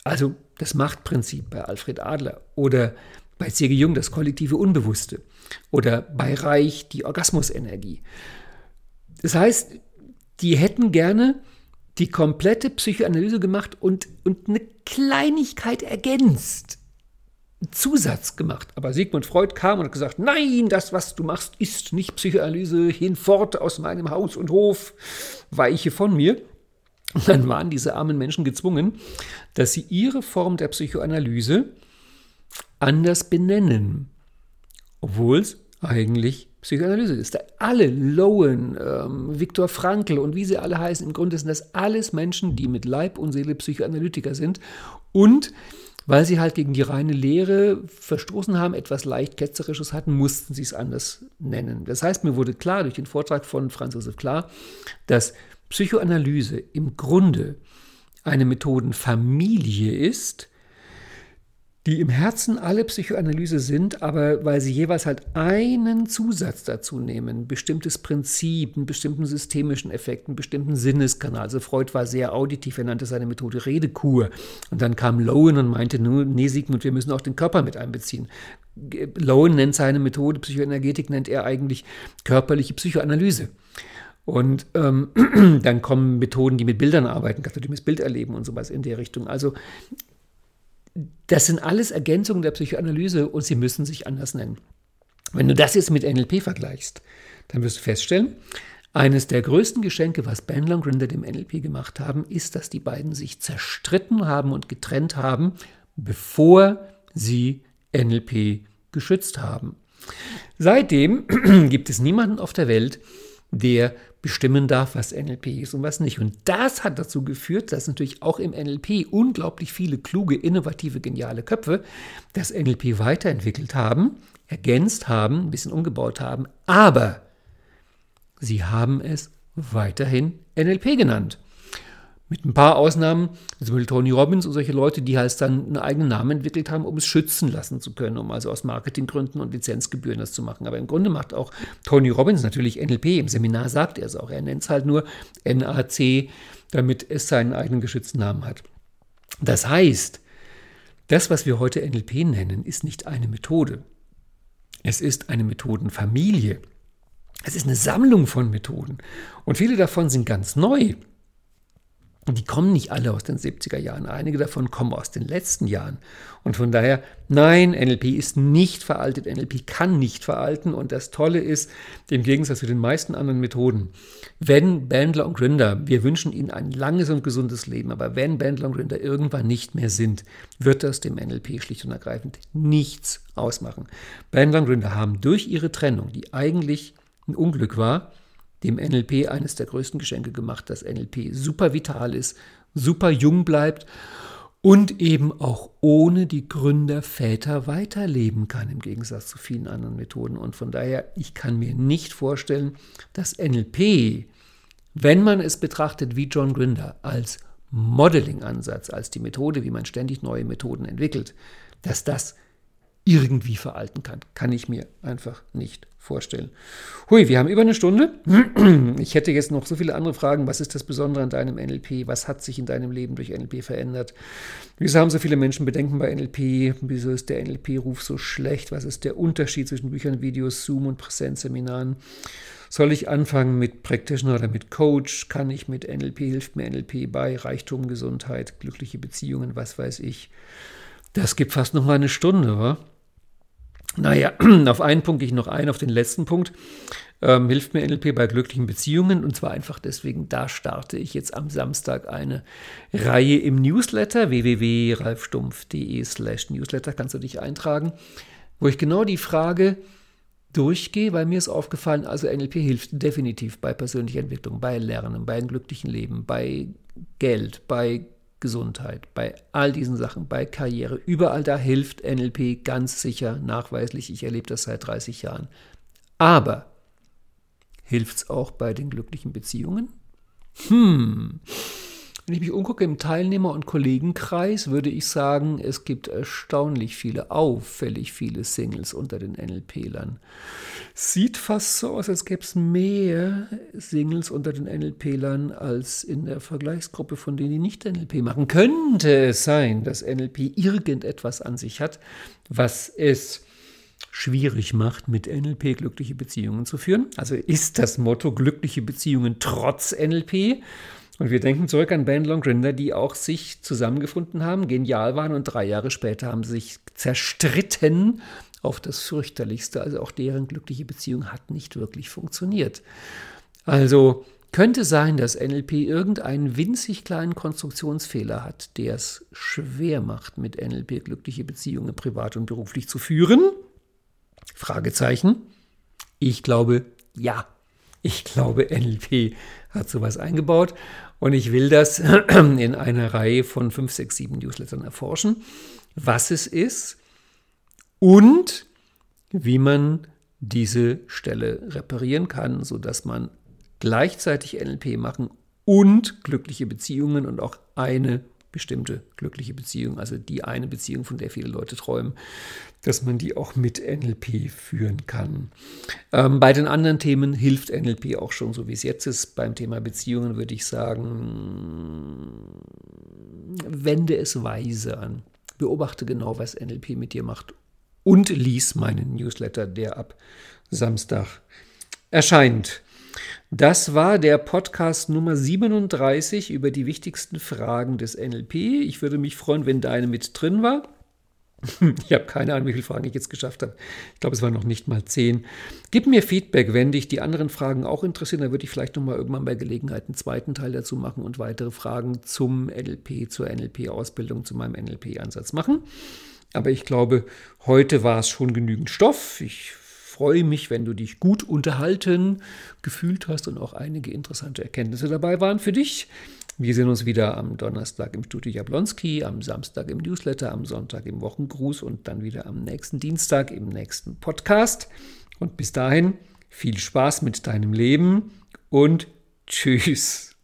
Also das Machtprinzip bei Alfred Adler oder bei C.G. Jung das kollektive Unbewusste oder bei Reich die Orgasmusenergie. Das heißt, die hätten gerne die komplette Psychoanalyse gemacht und, und eine Kleinigkeit ergänzt. Zusatz gemacht. Aber Sigmund Freud kam und hat gesagt, nein, das, was du machst, ist nicht Psychoanalyse, hinfort aus meinem Haus und Hof, weiche von mir. Und dann waren diese armen Menschen gezwungen, dass sie ihre Form der Psychoanalyse anders benennen, obwohl es eigentlich Psychoanalyse ist. Alle Lowen, ähm, Viktor Frankl und wie sie alle heißen, im Grunde sind das alles Menschen, die mit Leib und Seele Psychoanalytiker sind und weil sie halt gegen die reine Lehre verstoßen haben, etwas leicht Ketzerisches hatten, mussten sie es anders nennen. Das heißt, mir wurde klar durch den Vortrag von Franz Josef Klar, dass Psychoanalyse im Grunde eine Methodenfamilie ist, die im Herzen alle Psychoanalyse sind, aber weil sie jeweils halt einen Zusatz dazu nehmen, bestimmtes Prinzip, einen bestimmten systemischen Effekt, einen bestimmten Sinneskanal. Also Freud war sehr auditiv, er nannte seine Methode Redekur. Und dann kam Lowen und meinte, nee Sigmund, wir müssen auch den Körper mit einbeziehen. Lowen nennt seine Methode, Psychoenergetik nennt er eigentlich körperliche Psychoanalyse. Und ähm, [clears throat] dann kommen Methoden, die mit Bildern arbeiten, katholitisches Bild erleben und sowas in der Richtung. Also das sind alles Ergänzungen der Psychoanalyse und sie müssen sich anders nennen. Wenn du das jetzt mit NLP vergleichst, dann wirst du feststellen, eines der größten Geschenke, was Bandler und dem NLP gemacht haben, ist, dass die beiden sich zerstritten haben und getrennt haben, bevor sie NLP geschützt haben. Seitdem [clears throat] gibt es niemanden auf der Welt, der bestimmen darf, was NLP ist und was nicht. Und das hat dazu geführt, dass natürlich auch im NLP unglaublich viele kluge, innovative, geniale Köpfe das NLP weiterentwickelt haben, ergänzt haben, ein bisschen umgebaut haben, aber sie haben es weiterhin NLP genannt. Mit ein paar Ausnahmen, zum Beispiel Tony Robbins und solche Leute, die halt dann einen eigenen Namen entwickelt haben, um es schützen lassen zu können, um also aus Marketinggründen und Lizenzgebühren das zu machen. Aber im Grunde macht auch Tony Robbins natürlich NLP. Im Seminar sagt er es auch. Er nennt es halt nur NAC, damit es seinen eigenen geschützten Namen hat. Das heißt, das, was wir heute NLP nennen, ist nicht eine Methode. Es ist eine Methodenfamilie. Es ist eine Sammlung von Methoden. Und viele davon sind ganz neu. Und die kommen nicht alle aus den 70er Jahren. Einige davon kommen aus den letzten Jahren. Und von daher, nein, NLP ist nicht veraltet. NLP kann nicht veralten. Und das Tolle ist, im Gegensatz zu den meisten anderen Methoden, wenn Bandler und Gründer, wir wünschen ihnen ein langes und gesundes Leben, aber wenn Bandler und Gründer irgendwann nicht mehr sind, wird das dem NLP schlicht und ergreifend nichts ausmachen. Bandler und Gründer haben durch ihre Trennung, die eigentlich ein Unglück war, dem NLP eines der größten Geschenke gemacht, dass NLP super vital ist, super jung bleibt und eben auch ohne die Gründerväter weiterleben kann, im Gegensatz zu vielen anderen Methoden. Und von daher, ich kann mir nicht vorstellen, dass NLP, wenn man es betrachtet wie John Grinder, als Modeling-Ansatz, als die Methode, wie man ständig neue Methoden entwickelt, dass das irgendwie veralten kann. Kann ich mir einfach nicht vorstellen. Hui, wir haben über eine Stunde. [clears throat] Ich hätte jetzt noch so viele andere Fragen. Was ist das Besondere an deinem NLP? Was hat sich in deinem Leben durch NLP verändert? Wieso haben so viele Menschen Bedenken bei NLP? Wieso ist der NLP-Ruf so schlecht? Was ist der Unterschied zwischen Büchern, Videos, Zoom und Präsenzseminaren? Soll ich anfangen mit Practitioner oder mit Coach? Kann ich mit NLP? Hilft mir NLP bei Reichtum, Gesundheit, glückliche Beziehungen, was weiß ich? Das gibt fast noch mal eine Stunde, wa? Naja, [clears throat] auf einen Punkt gehe ich noch ein, auf den letzten Punkt. Ähm, hilft mir NLP bei glücklichen Beziehungen und zwar einfach deswegen, da starte ich jetzt am Samstag eine Reihe im Newsletter www.ralfstumpf.de slash Newsletter kannst du dich eintragen, wo ich genau die Frage durchgehe, weil mir ist aufgefallen, also NLP hilft definitiv bei persönlicher Entwicklung, bei Lernen, bei einem glücklichen Leben, bei Geld, bei Gesundheit, bei all diesen Sachen, bei Karriere, überall da hilft NLP ganz sicher, nachweislich. Ich erlebe das seit 30 Jahren. Aber hilft es auch bei den glücklichen Beziehungen? Hm. Wenn ich mich umgucke im Teilnehmer- und Kollegenkreis, würde ich sagen, es gibt erstaunlich viele, auffällig viele Singles unter den NLP-Lern. Sieht fast so aus, als gäbe es mehr Singles unter den NLP-Lern als in der Vergleichsgruppe von denen, die nicht NLP machen. Könnte es sein, dass NLP irgendetwas an sich hat, was es schwierig macht, mit NLP glückliche Beziehungen zu führen? Also ist das Motto glückliche Beziehungen trotz NLP? Und wir denken zurück an Ben Long Grinder, die auch sich zusammengefunden haben, genial waren und drei Jahre später haben sie sich zerstritten auf das fürchterlichste. Also auch deren glückliche Beziehung hat nicht wirklich funktioniert. Also könnte sein, dass NLP irgendeinen winzig kleinen Konstruktionsfehler hat, der es schwer macht, mit NLP glückliche Beziehungen privat und beruflich zu führen? Fragezeichen. Ich glaube, ja. Ich glaube, NLP hat sowas eingebaut. Und ich will das [clears throat] in einer Reihe von 5, 6, 7 Newslettern erforschen, was es ist und wie man diese Stelle reparieren kann, sodass man gleichzeitig NLP machen und glückliche Beziehungen und auch eine bestimmte glückliche Beziehung, also die eine Beziehung, von der viele Leute träumen, dass man die auch mit NLP führen kann. Ähm, bei den anderen Themen hilft NLP auch schon, so wie es jetzt ist. Beim Thema Beziehungen würde ich sagen, wende es weise an. Beobachte genau, was NLP mit dir macht und lies meinen Newsletter, der ab Samstag erscheint. Das war der Podcast Nummer 37 über die wichtigsten Fragen des NLP. Ich würde mich freuen, wenn deine mit drin war. [laughs] Ich habe keine Ahnung, wie viele Fragen ich jetzt geschafft habe. Ich glaube, es waren noch nicht mal zehn. Gib mir Feedback, wenn dich die anderen Fragen auch interessieren. Dann würde ich vielleicht noch mal irgendwann bei Gelegenheit einen zweiten Teil dazu machen und weitere Fragen zum NLP, zur NLP-Ausbildung, zu meinem NLP-Ansatz machen. Aber ich glaube, heute war es schon genügend Stoff. Ich freue mich, wenn du dich gut unterhalten gefühlt hast und auch einige interessante Erkenntnisse dabei waren für dich. Wir sehen uns wieder am Donnerstag im Studio Jablonski, am Samstag im Newsletter, am Sonntag im Wochengruß und dann wieder am nächsten Dienstag im nächsten Podcast. Und bis dahin viel Spaß mit deinem Leben und tschüss.